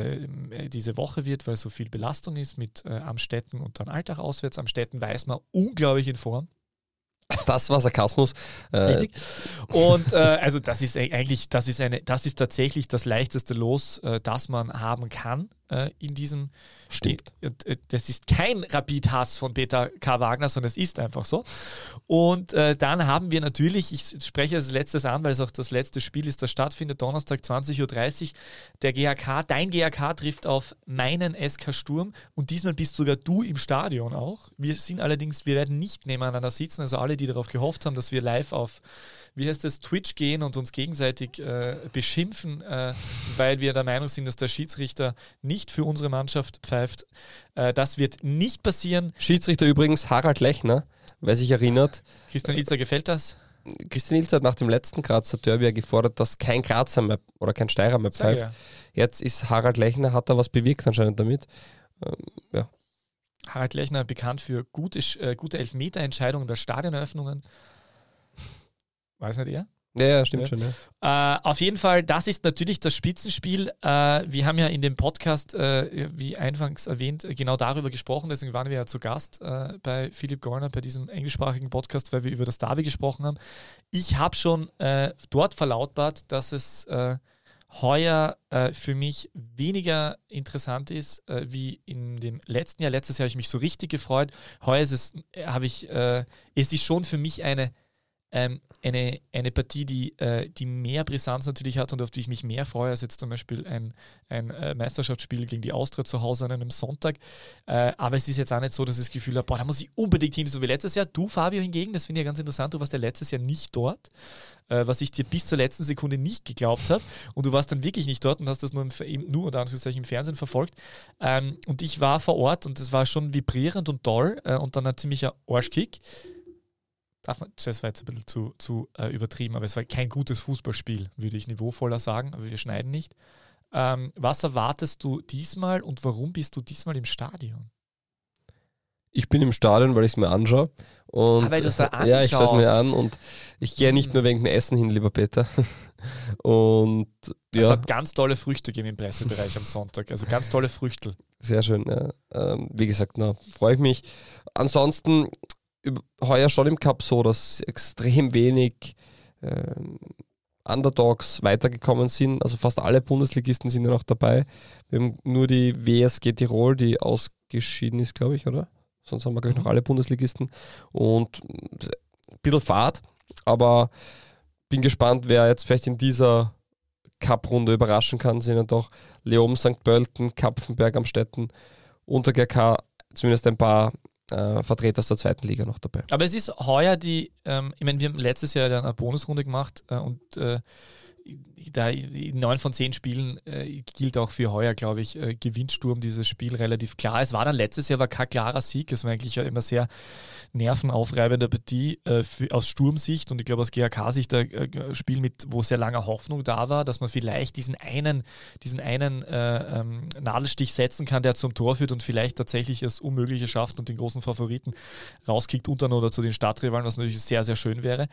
äh, diese Woche wird, weil so viel Belastung ist mit äh, Amstetten und dann Alltag auswärts. Amstetten weiß man unglaublich in Form. Das war Sarkasmus. Äh, Richtig. Und äh, also das ist e- eigentlich, das ist eine, das ist tatsächlich das leichteste Los, äh, das man haben kann äh, in diesem Stimmt. Äh, Das ist kein Rapid-Hass von Peter K. Wagner, sondern es ist einfach so. Und äh, dann haben wir natürlich, ich spreche als letztes an, weil es auch das letzte Spiel ist, das stattfindet, Donnerstag 20.30 Uhr. Der GAK, dein GAK trifft auf meinen SK Sturm und diesmal bist sogar du im Stadion auch. Wir sind allerdings, wir werden nicht nebeneinander sitzen, also alle, die darauf gehofft haben, dass wir live auf, wie heißt das, Twitch gehen und uns gegenseitig äh, beschimpfen, äh, weil wir der Meinung sind, dass der Schiedsrichter nicht für unsere Mannschaft pfeift. Äh, das wird nicht passieren. Schiedsrichter übrigens Harald Lechner, wer sich erinnert. Christian Ilzer, gefällt das? Christian Ilz hat nach dem letzten Grazer Derby gefordert, dass kein Grazer mehr oder kein Steirer mehr pfeift. ja. Jetzt ist Harald Lechner, hat er was bewirkt anscheinend damit. Ähm, ja. Harald Lechner bekannt für gute, äh, gute Elfmeterentscheidungen bei Stadioneröffnungen. Weiß nicht er? Ja, ja, stimmt Ja. schon. Ja. Äh, auf jeden Fall, das ist natürlich das Spitzenspiel. Äh, wir haben ja in dem Podcast, äh, wie anfangs erwähnt, äh, genau darüber gesprochen. Deswegen waren wir ja zu Gast äh, bei Philipp Gorner, bei diesem englischsprachigen Podcast, weil wir über das Derby gesprochen haben. Ich habe schon äh, dort verlautbart, dass es äh, heuer äh, für mich weniger interessant ist äh, wie in dem letzten Jahr. Letztes Jahr habe ich mich so richtig gefreut. Heuer ist es, äh, habe ich, äh, es ist schon für mich eine ähm, eine, eine Partie, die, äh, die mehr Brisanz natürlich hat und auf die ich mich mehr freue als jetzt zum Beispiel ein, ein äh, Meisterschaftsspiel gegen die Austria zu Hause an einem Sonntag. Äh, aber es ist jetzt auch nicht so, dass ich das Gefühl habe, boah, da muss ich unbedingt hin, so wie letztes Jahr. Du, Fabio, hingegen, das finde ich ja ganz interessant, du warst ja letztes Jahr nicht dort, äh, was ich dir bis zur letzten Sekunde nicht geglaubt habe. Und du warst dann wirklich nicht dort und hast das nur, im, nur unter Anführungszeichen im Fernsehen verfolgt. Ähm, und ich war vor Ort und es war schon vibrierend und toll äh, und dann ein ziemlicher Arschkick darf man, das war jetzt ein bisschen zu, zu äh, übertrieben, aber es war kein gutes Fußballspiel, würde ich niveauvoller sagen, aber wir schneiden nicht. Ähm, was erwartest du diesmal und warum bist du diesmal im Stadion? Ich bin im Stadion, weil ich es mir anschaue. Und, Ah, weil du's da Ja, ich schaue es mir anschaust. an und ich gehe nicht nur wegen dem Essen hin, lieber Peter. Und Es ja, hat ganz tolle Früchte gegeben im Pressebereich am Sonntag, also ganz tolle Früchtel. sehr schön. Ja. Ähm, wie gesagt, na, freue ich mich. Ansonsten heuer schon im Cup so, dass extrem wenig ähm, Underdogs weitergekommen sind. Also fast alle Bundesligisten sind ja noch dabei. Wir haben nur die WSG Tirol, die ausgeschieden ist, glaube ich, oder? Sonst haben wir, glaube ich, noch alle Bundesligisten. Und ein bisschen Fahrt, aber bin gespannt, wer jetzt vielleicht in dieser Cup-Runde überraschen kann. Sind ja doch Leoben, St. Pölten, Kapfenberg am Städten und der GK zumindest ein paar äh, Vertreter aus der zweiten Liga noch dabei. Aber es ist heuer die, ähm, ich meine, wir haben letztes Jahr eine Bonusrunde gemacht äh, und äh, da in neun von zehn Spielen äh, gilt auch für heuer, glaube ich, äh, gewinnt Sturm dieses Spiel relativ klar. Es war dann letztes Jahr war kein klarer Sieg. Es war eigentlich ja immer sehr nervenaufreibende Partie äh, für, aus Sturmsicht und ich glaube aus GAK-Sicht ein äh, Spiel mit, wo sehr lange Hoffnung da war, dass man vielleicht diesen einen, diesen einen äh, ähm, Nadelstich setzen kann, der zum Tor führt und vielleicht tatsächlich es Unmögliche schafft und den großen Favoriten rauskickt und dann oder zu den Stadtrivalen, was natürlich sehr, sehr schön wäre.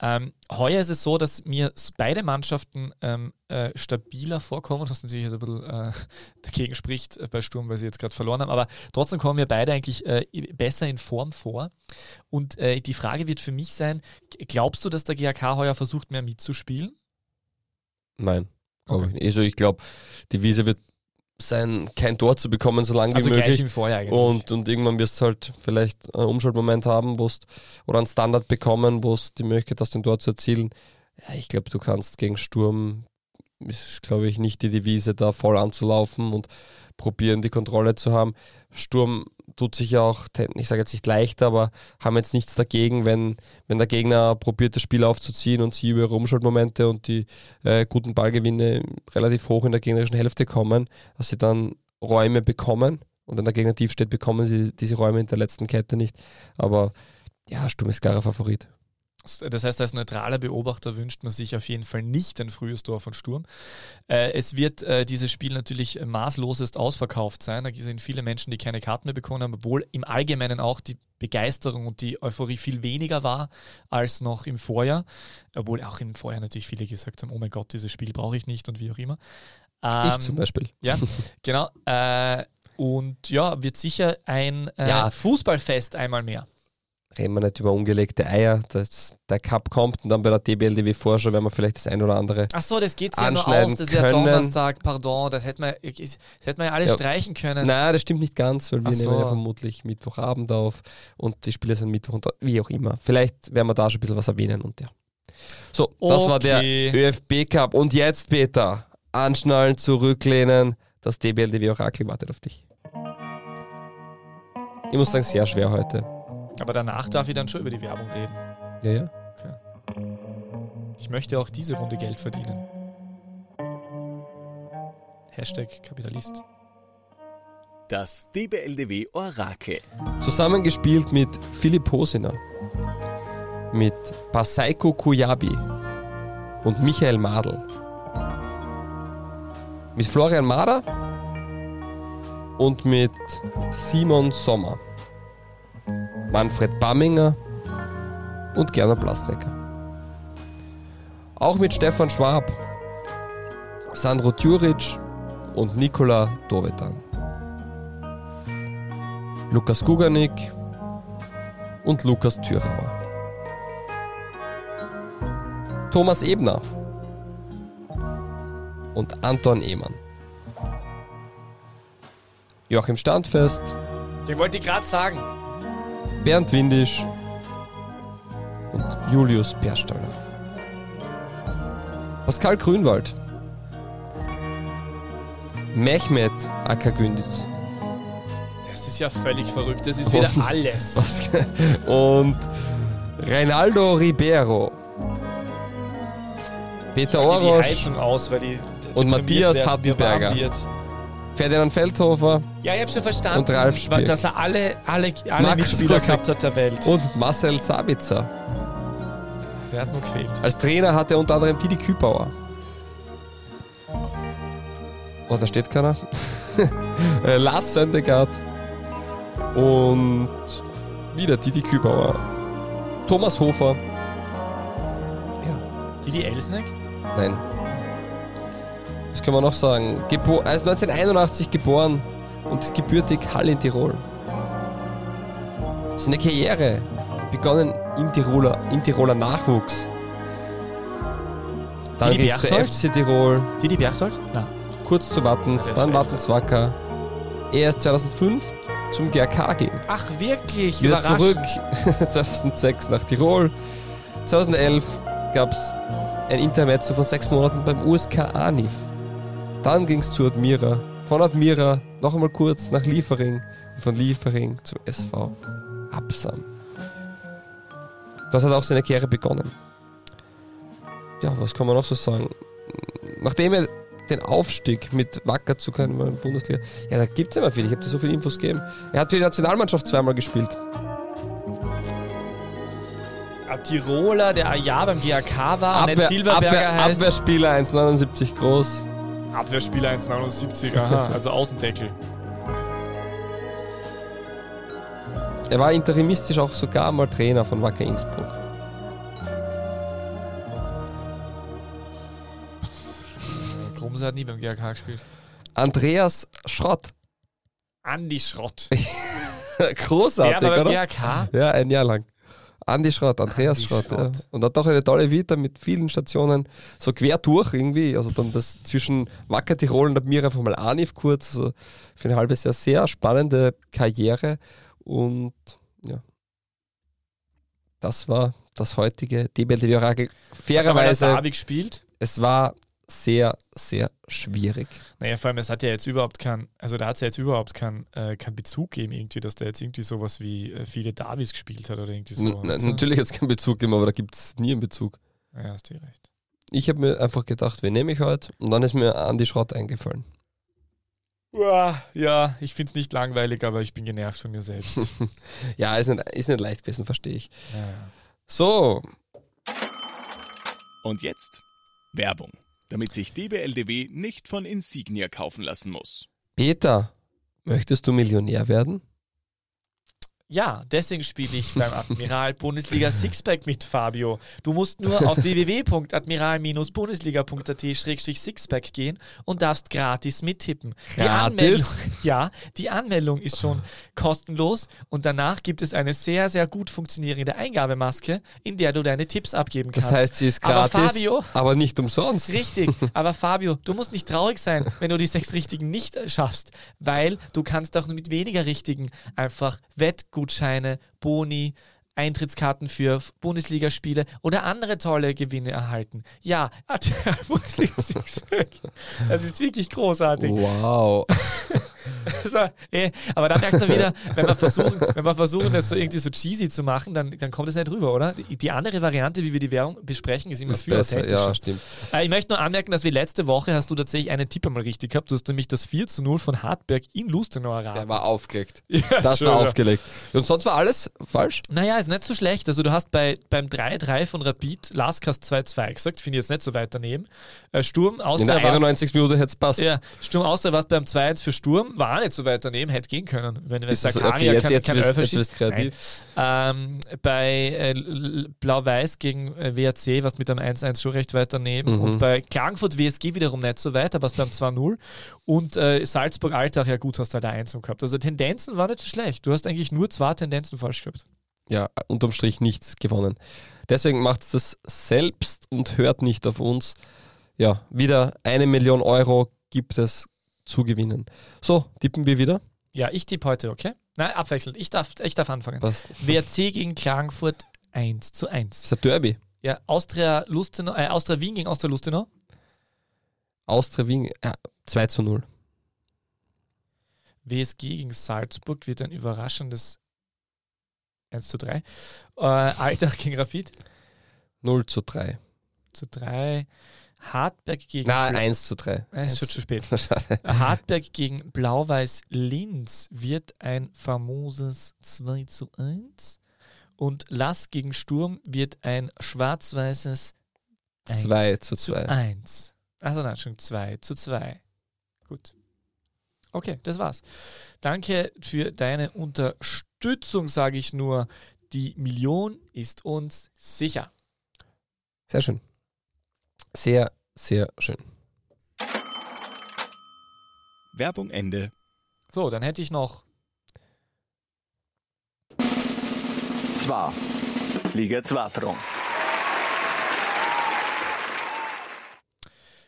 Ähm, heuer ist es so, dass mir beide Mannschaften ähm, äh, stabiler vorkommen, was natürlich jetzt ein bisschen äh, dagegen spricht äh, bei Sturm, weil sie jetzt gerade verloren haben, aber trotzdem kommen wir beide eigentlich äh, besser in Form vor. Und die Frage wird für mich sein, glaubst du, dass der GAK heuer versucht, mehr mitzuspielen? Nein, okay. ich. Also ich glaube, die Wiese wird sein, kein Tor zu bekommen, so lange also wie möglich. Und, und irgendwann wirst du halt vielleicht einen Umschaltmoment haben, wo oder einen Standard bekommen, wo es die Möglichkeit hast, den Tor zu erzielen. Ja, ich glaube, du kannst gegen Sturm, ist glaube ich nicht die Devise, da voll anzulaufen und probieren, die Kontrolle zu haben. Sturm tut sich ja auch, ich sage jetzt nicht leichter, aber haben jetzt nichts dagegen, wenn, wenn der Gegner probiert, das Spiel aufzuziehen und sie über ihre Umschaltmomente und die äh, guten Ballgewinne relativ hoch in der gegnerischen Hälfte kommen, dass sie dann Räume bekommen. Und wenn der Gegner tief steht, bekommen sie diese Räume in der letzten Kette nicht. Aber ja, Sturm ist klarer Favorit. Das heißt, als neutraler Beobachter wünscht man sich auf jeden Fall nicht ein frühes Tor von Sturm. Äh, es wird äh, dieses Spiel natürlich maßlosest ausverkauft sein. Da sind viele Menschen, die keine Karten mehr bekommen haben, obwohl im Allgemeinen auch die Begeisterung und die Euphorie viel weniger war als noch im Vorjahr. Obwohl auch im Vorjahr natürlich viele gesagt haben, oh mein Gott, dieses Spiel brauche ich nicht und wie auch immer. Ähm, ich zum Beispiel. Ja, genau. Äh, und ja, wird sicher ein äh, ja. Fußballfest einmal mehr reden wir nicht über ungelegte Eier, dass der Cup kommt und dann bei der DBLDW Vorschau werden wir vielleicht das ein oder andere Ach so, das geht ja nur aus, das ist ja Donnerstag, pardon, das hätte man, das hätte man ja alles ja. streichen können. Nein, das stimmt nicht ganz, weil wir so. nehmen ja vermutlich Mittwochabend auf und die Spiele sind Mittwoch und wie auch immer. Vielleicht werden wir da schon ein bisschen was erwähnen und ja. So, das okay. war der ÖFB Cup und jetzt Peter, anschnallen, zurücklehnen, das DBLDW Orakel wartet auf dich. Ich muss sagen, sehr schwer heute. Aber danach darf ich dann schon über die Werbung reden. Ja, ja. Okay. Ich möchte auch diese Runde Geld verdienen. Hashtag Kapitalist. Das DBLDW Orakel. Zusammengespielt mit Philipp Hosiner, mit Pasaiko Kuyabi und Michael Madl. Mit Florian Mader und mit Simon Sommer. Manfred Bamminger und Gernot Plasnecker. Auch mit Stefan Schwab, Sandro Tjuric und Nikola Dovedan. Lukas Guganik und Lukas Thürauer. Thomas Ebner und Anton Ehmann. Joachim Standfest. Den wollte ich gerade sagen. Bernd Windisch und Julius Perstaller. Pascal Grünwald. Mehmet Akagünditz. Das ist ja völlig verrückt. Das ist wieder und, alles. Und Reinaldo Ribeiro. Peter Orosch. und Matthias Hattenberger. Ferdinand Feldhofer. Ja, ich habe schon verstanden, und Ralf Spiel. dass er alle, alle, alle Mitspieler gehabt hat der Welt. Und Marcel Sabitzer. Der hat nur gefehlt. Als Trainer hatte er unter anderem Didi Kübauer. Oh, da steht keiner. Äh, Lars Söndegaard. Und wieder Didi Kübauer. Thomas Hofer. Ja. Didi Elsneck? Nein. Was können wir noch sagen? Gebo er ist 1981 geboren und ist gebürtig Hall in Tirol. Seine Karriere begonnen im Tiroler, im Tiroler Nachwuchs. Dann ging es zu FC Tirol. Didi Berchtold? Nein. Kurz zu Wattens, dann Wattenswacker. Er ist 2005 zum GRK gehen. Ach wirklich? Wieder zurück 2006 nach Tirol. 2011 gab es ein Intermezzo von sechs Monaten beim USK Anif. Dann ging es zu Admira. Von Admira noch einmal kurz nach Liefering. Und von Liefering zum SV Absam. Das hat auch seine Karriere begonnen. Ja, was kann man noch so sagen? nachdem er den Aufstieg mit Wacker zu können in der Bundesliga, ja, da gibt es immer viel. Ich habe dir so viele Infos gegeben. Er hat für die Nationalmannschaft zweimal gespielt. Ein Tiroler, der Jahr beim GAK war, Abwehr, Silberberger Abwehr, heißt. Abwehrspieler 1,79 groß. Abwehrspieler 1,79, aha, also Außendeckel. Er war interimistisch auch sogar mal Trainer von Wacker Innsbruck. Grumse hat nie beim GAK gespielt. Andreas Schrott. Andi Schrott. Großartig, der war beim oder? GAK. Ja, ein Jahr lang. Andi Schrott, Andreas Andi Schrott. Schrott. Ja. Und hat doch eine tolle Vita mit vielen Stationen, so quer durch irgendwie. Also dann das zwischen Wacker Tirol und Admira einfach mal Anif kurz. Also für ein halbes Jahr sehr spannende Karriere. Und ja, das war das heutige DBLTV Orakel. Hat er Fairerweise, gespielt? es war sehr, sehr schwierig. Naja, vor allem, es hat ja jetzt überhaupt keinen, also da hat es ja jetzt überhaupt keinen äh, keinen Bezug gegeben, irgendwie, dass der jetzt irgendwie sowas wie äh, viele Davis gespielt hat oder irgendwie so. N du? natürlich hat es keinen Bezug gegeben, aber da gibt es nie einen Bezug. Ja, hast du recht. Ich habe mir einfach gedacht, wen nehme ich heute? Und dann ist mir Andi Schrott eingefallen. Uah, Ja, ich finde es nicht langweilig, aber ich bin genervt von mir selbst. Ja, ist nicht, ist nicht leicht gewesen, verstehe ich. ja. So, Und jetzt Werbung, damit sich DBLDW nicht von Insignia kaufen lassen muss. Peter, möchtest du Millionär werden? Ja, deswegen spiele ich beim Admiral Bundesliga Sixpack mit Fabio. Du musst nur auf www.admiral-bundesliga.at-sixpack gehen und darfst gratis mittippen. Die Gratis? Anmeldung, ja, die Anmeldung ist schon kostenlos und danach gibt es eine sehr, sehr gut funktionierende Eingabemaske, in der du deine Tipps abgeben Das kannst. heißt, sie ist Aber gratis, Fabio- aber nicht umsonst. Richtig, aber Fabio, du musst nicht traurig sein, wenn du die sechs Richtigen nicht äh, schaffst, weil du kannst auch mit weniger Richtigen einfach Wettgutscheine, Boni, Eintrittskarten für Bundesligaspiele oder andere tolle Gewinne erhalten. Ja. Das ist wirklich großartig. Wow. Also, eh, aber da merkt man wieder, wenn wir versuchen, wenn wir versuchen, das so irgendwie so cheesy zu machen, dann, dann kommt es nicht rüber, oder? Die, die andere Variante, wie wir die Währung besprechen, ist immer Ist viel besser, authentischer. ja, stimmt. Äh, ich möchte nur anmerken, dass wir letzte Woche hast du tatsächlich einen Tipp einmal richtig gehabt. Du hast nämlich das 4 zu 0 von Hartberg in Lustenau erraten. Der war aufgelegt. Ja, Das schön, war aufgelegt. Und sonst war alles falsch? Naja, ist nicht so schlecht. Also du hast bei, beim 3-3 von Rapid Laskas 2-2 gesagt, finde ich jetzt nicht so weit daneben. Äh, Sturm In der Austria war 91. Minute hätte es passt. ja, Sturm Austria warst beim 2-1 für Sturm, war auch nicht so weit daneben, hätte gehen können. Wenn, das- Zakaria okay, jetzt, kein, jetzt, kein wirst, jetzt wirst kreativ. Ähm, bei äh, Blau-Weiß gegen äh, WRC warst mit einem 1-1 schon recht weit daneben. Mhm. Und bei Klagenfurt WSG wiederum nicht so weit, aber warst beim 2-0. Und äh, Salzburg-Alltag, ja gut, hast du halt eine 1 gehabt. Also Tendenzen waren nicht so schlecht. Du hast eigentlich nur zwei Tendenzen falsch gehabt. Ja, unterm Strich nichts gewonnen. Deswegen macht es das selbst und hört nicht auf uns. Ja, wieder eine Million Euro gibt es zu gewinnen. So, tippen wir wieder. Ja, ich tippe heute, okay? Nein, abwechselnd. Ich darf, ich darf anfangen. Passt. WRC gegen Klagenfurt 1 zu 1. Das ist ein Derby. Ja, Austria, Lustenau, äh, Austria Wien gegen Austria Lustenau. Austria Wien, ja, 2 zu 0. WSG gegen Salzburg wird ein überraschendes 1 zu 3. Äh, Alltag gegen Rapid 0 zu 3. zu 3. Hartberg gegen. Nein, 1 zu 3. Äh, Es ist schon zu spät. Hartberg gegen Blau-Weiß Linz wird ein famoses 2 zu 1. Und Lass gegen Sturm wird ein schwarz-weißes 2 zu zu 2. 1. Achso, nein, schon 2 zu 2. Gut. Okay, das war's. Danke für deine Unterstützung, sage ich nur. Die Million ist uns sicher. Sehr schön. Sehr, sehr schön. Werbung Ende. So, dann hätte ich noch Zwar. Liga 2 Front.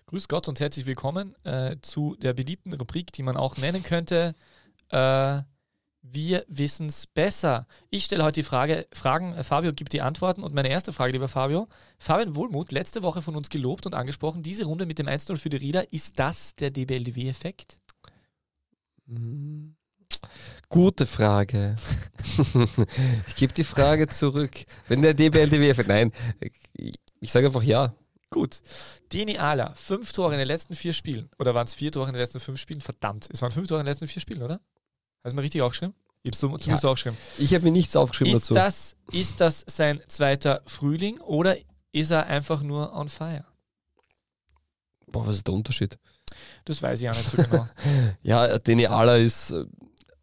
Grüß Gott und herzlich willkommen äh, zu der beliebten Rubrik, die man auch nennen könnte. Äh, wir wissen es besser. Ich stelle heute die Frage, Fragen, äh, Fabio gibt die Antworten und meine erste Frage, lieber Fabio. Fabian Wohlmuth, letzte Woche von uns gelobt und angesprochen, diese Runde mit dem 1-0 für die Rieder, ist das der DBLDW-Effekt? Hm. Gute Frage. ich gebe die Frage zurück. Wenn der DBLDW, nein, ich, ich sage einfach ja. Gut. Dini Ala, fünf Tore in den letzten vier Spielen. Oder waren es vier Tore in den letzten fünf Spielen? Verdammt, es waren fünf Tore in den letzten vier Spielen, oder? Hast du mal richtig aufgeschrieben? Ich so, zumindest aufgeschrieben. Ich habe mir nichts aufgeschrieben Ist dazu. das, ist das sein zweiter Frühling oder ist er einfach nur on fire? Boah, was ist der Unterschied? Das weiß ich auch nicht so genau. Ja, Deni Ala ist äh,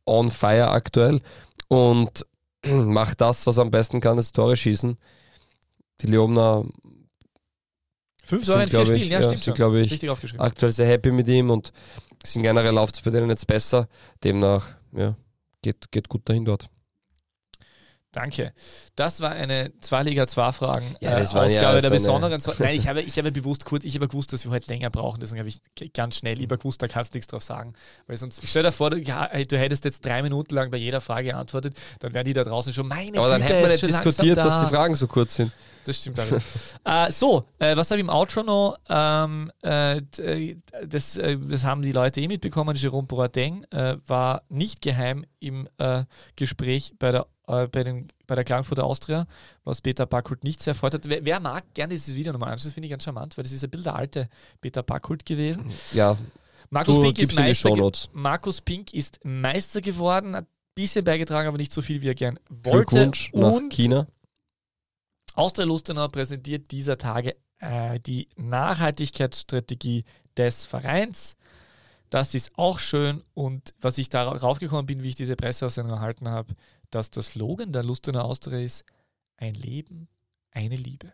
on fire aktuell und macht das, was er am besten kann, das Tore schießen. Die Leomner Fünf Tore in vier glaube ich, Spielen, ja, ja, stimmt sind, schon. ich, Richtig aufgeschrieben. aktuell sehr happy mit ihm und sind generell läuft es bei denen jetzt besser. Demnach, ja, geht, geht gut dahin dort. Danke. Das war eine Zwei-Liga, Zwei-Fragen Ja, äh, war ja Ausgabe der so besonderen. So Nein, ich habe, ich habe bewusst kurz, ich habe gewusst, dass wir heute länger brauchen, deswegen habe ich ganz schnell, ich habe gewusst, da kannst du nichts drauf sagen. Weil sonst, stell dir vor, du, du hättest jetzt drei Minuten lang bei jeder Frage geantwortet, dann wären die da draußen schon, meine Aber dann Güte, hätte man ist nicht diskutiert, langsam dass da. die Fragen so kurz sind. Das stimmt auch. äh, so, äh, was habe ich im Outro noch? Ähm, äh, äh, das, äh, das haben die Leute eh mitbekommen. Jerome Boateng äh, war nicht geheim im äh, Gespräch bei der, äh, bei, den, bei der Klagenfurter Austria, was Peter Backhult nicht sehr erfreut hat. Wer, wer mag gerne dieses Video nochmal anschauen? Das finde ich ganz charmant, weil das ist ein bisschen der alte Peter Backhult gewesen. Ja, Markus du Pink, ist gibst in die Meister. Markus Pink ist Meister geworden, hat ein bisschen beigetragen, aber nicht so viel, wie er gern wollte. Glückwunsch nach Und China. Austria Lustenau präsentiert dieser Tage äh, die Nachhaltigkeitsstrategie des Vereins. Das ist auch schön und was ich darauf gekommen bin, wie ich diese Presseaussendung erhalten habe, dass der Slogan der Lustenau Austria ist: Ein Leben, eine Liebe.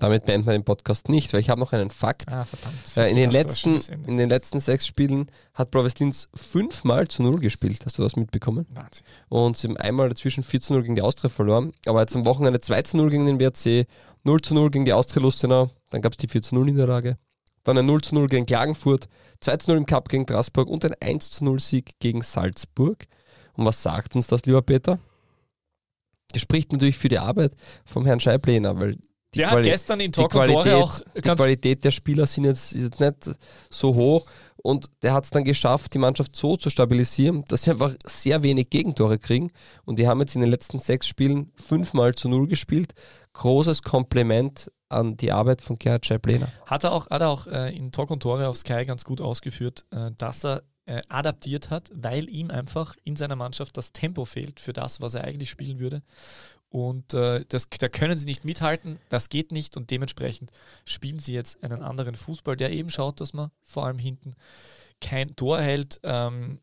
Damit beenden wir den Podcast nicht, weil ich habe noch einen Fakt. Ah, verdammt. Äh, in, den letzten, in den letzten sechs Spielen hat Brothers Linz fünfmal zu Null gespielt. Hast du das mitbekommen? Wahnsinn. Und sie haben einmal dazwischen 4 zu 0 gegen die Austria verloren. Aber jetzt am Wochenende 2 zu 0 gegen den WRC, 0 zu 0 gegen die Austria Lustenau. Dann gab es die 4 zu 0 Niederlage. Dann ein 0 zu 0 gegen Klagenfurt, 2 zu 0 im Cup gegen Straßburg und ein 1 zu 0 Sieg gegen Salzburg. Und was sagt uns das, lieber Peter? Das spricht natürlich für die Arbeit vom Herrn Scheiblener, weil die, Der hat Quali gestern in die, Talk und Tore Qualität, auch die Qualität der Spieler sind jetzt, ist jetzt nicht so hoch und der hat es dann geschafft, die Mannschaft so zu stabilisieren, dass sie einfach sehr wenig Gegentore kriegen und die haben jetzt in den letzten sechs Spielen fünfmal zu null gespielt. Großes Kompliment an die Arbeit von Gerhard Scheiblener. Hat er auch, hat er auch äh, in Talk und Tore auf Sky ganz gut ausgeführt, äh, dass er äh, adaptiert hat, weil ihm einfach in seiner Mannschaft das Tempo fehlt für das, was er eigentlich spielen würde. Und äh, das, da können sie nicht mithalten, das geht nicht und dementsprechend spielen sie jetzt einen anderen Fußball, der eben schaut, dass man vor allem hinten kein Tor hält. Ähm,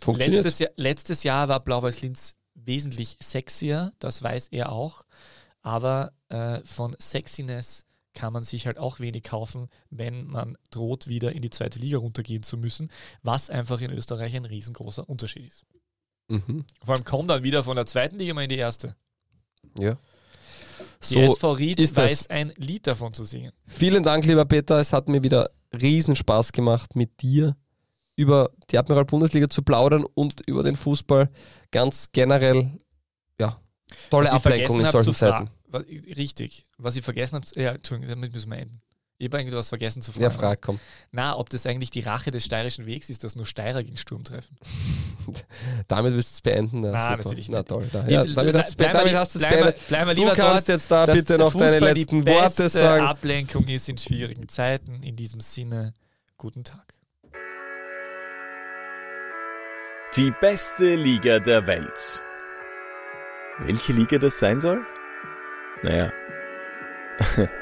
Funktioniert. Letztes Jahr, letztes Jahr war Blau-Weiß Linz wesentlich sexier, das weiß er auch. Aber äh, von Sexiness kann man sich halt auch wenig kaufen, wenn man droht, wieder in die zweite Liga runtergehen zu müssen, was einfach in Österreich ein riesengroßer Unterschied ist. Mhm. Vor allem kommt dann wieder von der zweiten Liga mal in die erste. Ja. Die So, SV Ried ist das. weiß ein Lied davon zu singen. vielen Dank, lieber Peter. Es hat mir wieder riesen Spaß gemacht, mit dir über die Admiral Bundesliga zu plaudern und über den Fußball ganz generell. Ja, tolle Ablenkung in solchen Zeiten. Richtig. Was ich vergessen habe, ja, Entschuldigung, damit müssen wir enden. Ich habe irgendwas vergessen zu fragen. Ja, frag, komm. Na, ob das eigentlich die Rache des steirischen Wegs ist, dass nur Steirer gegen Sturm treffen. Damit willst du es beenden. Ja, Na, super. natürlich Na nicht. toll. Da, ja, damit hast, wir damit hast du es beendet. bleiben wir Du kannst jetzt da bitte noch deine Fußball letzten Worte beste sagen. Ablenkung ist in schwierigen Zeiten. In diesem Sinne, guten Tag. Die beste Liga der Welt. Welche Liga das sein soll? Naja,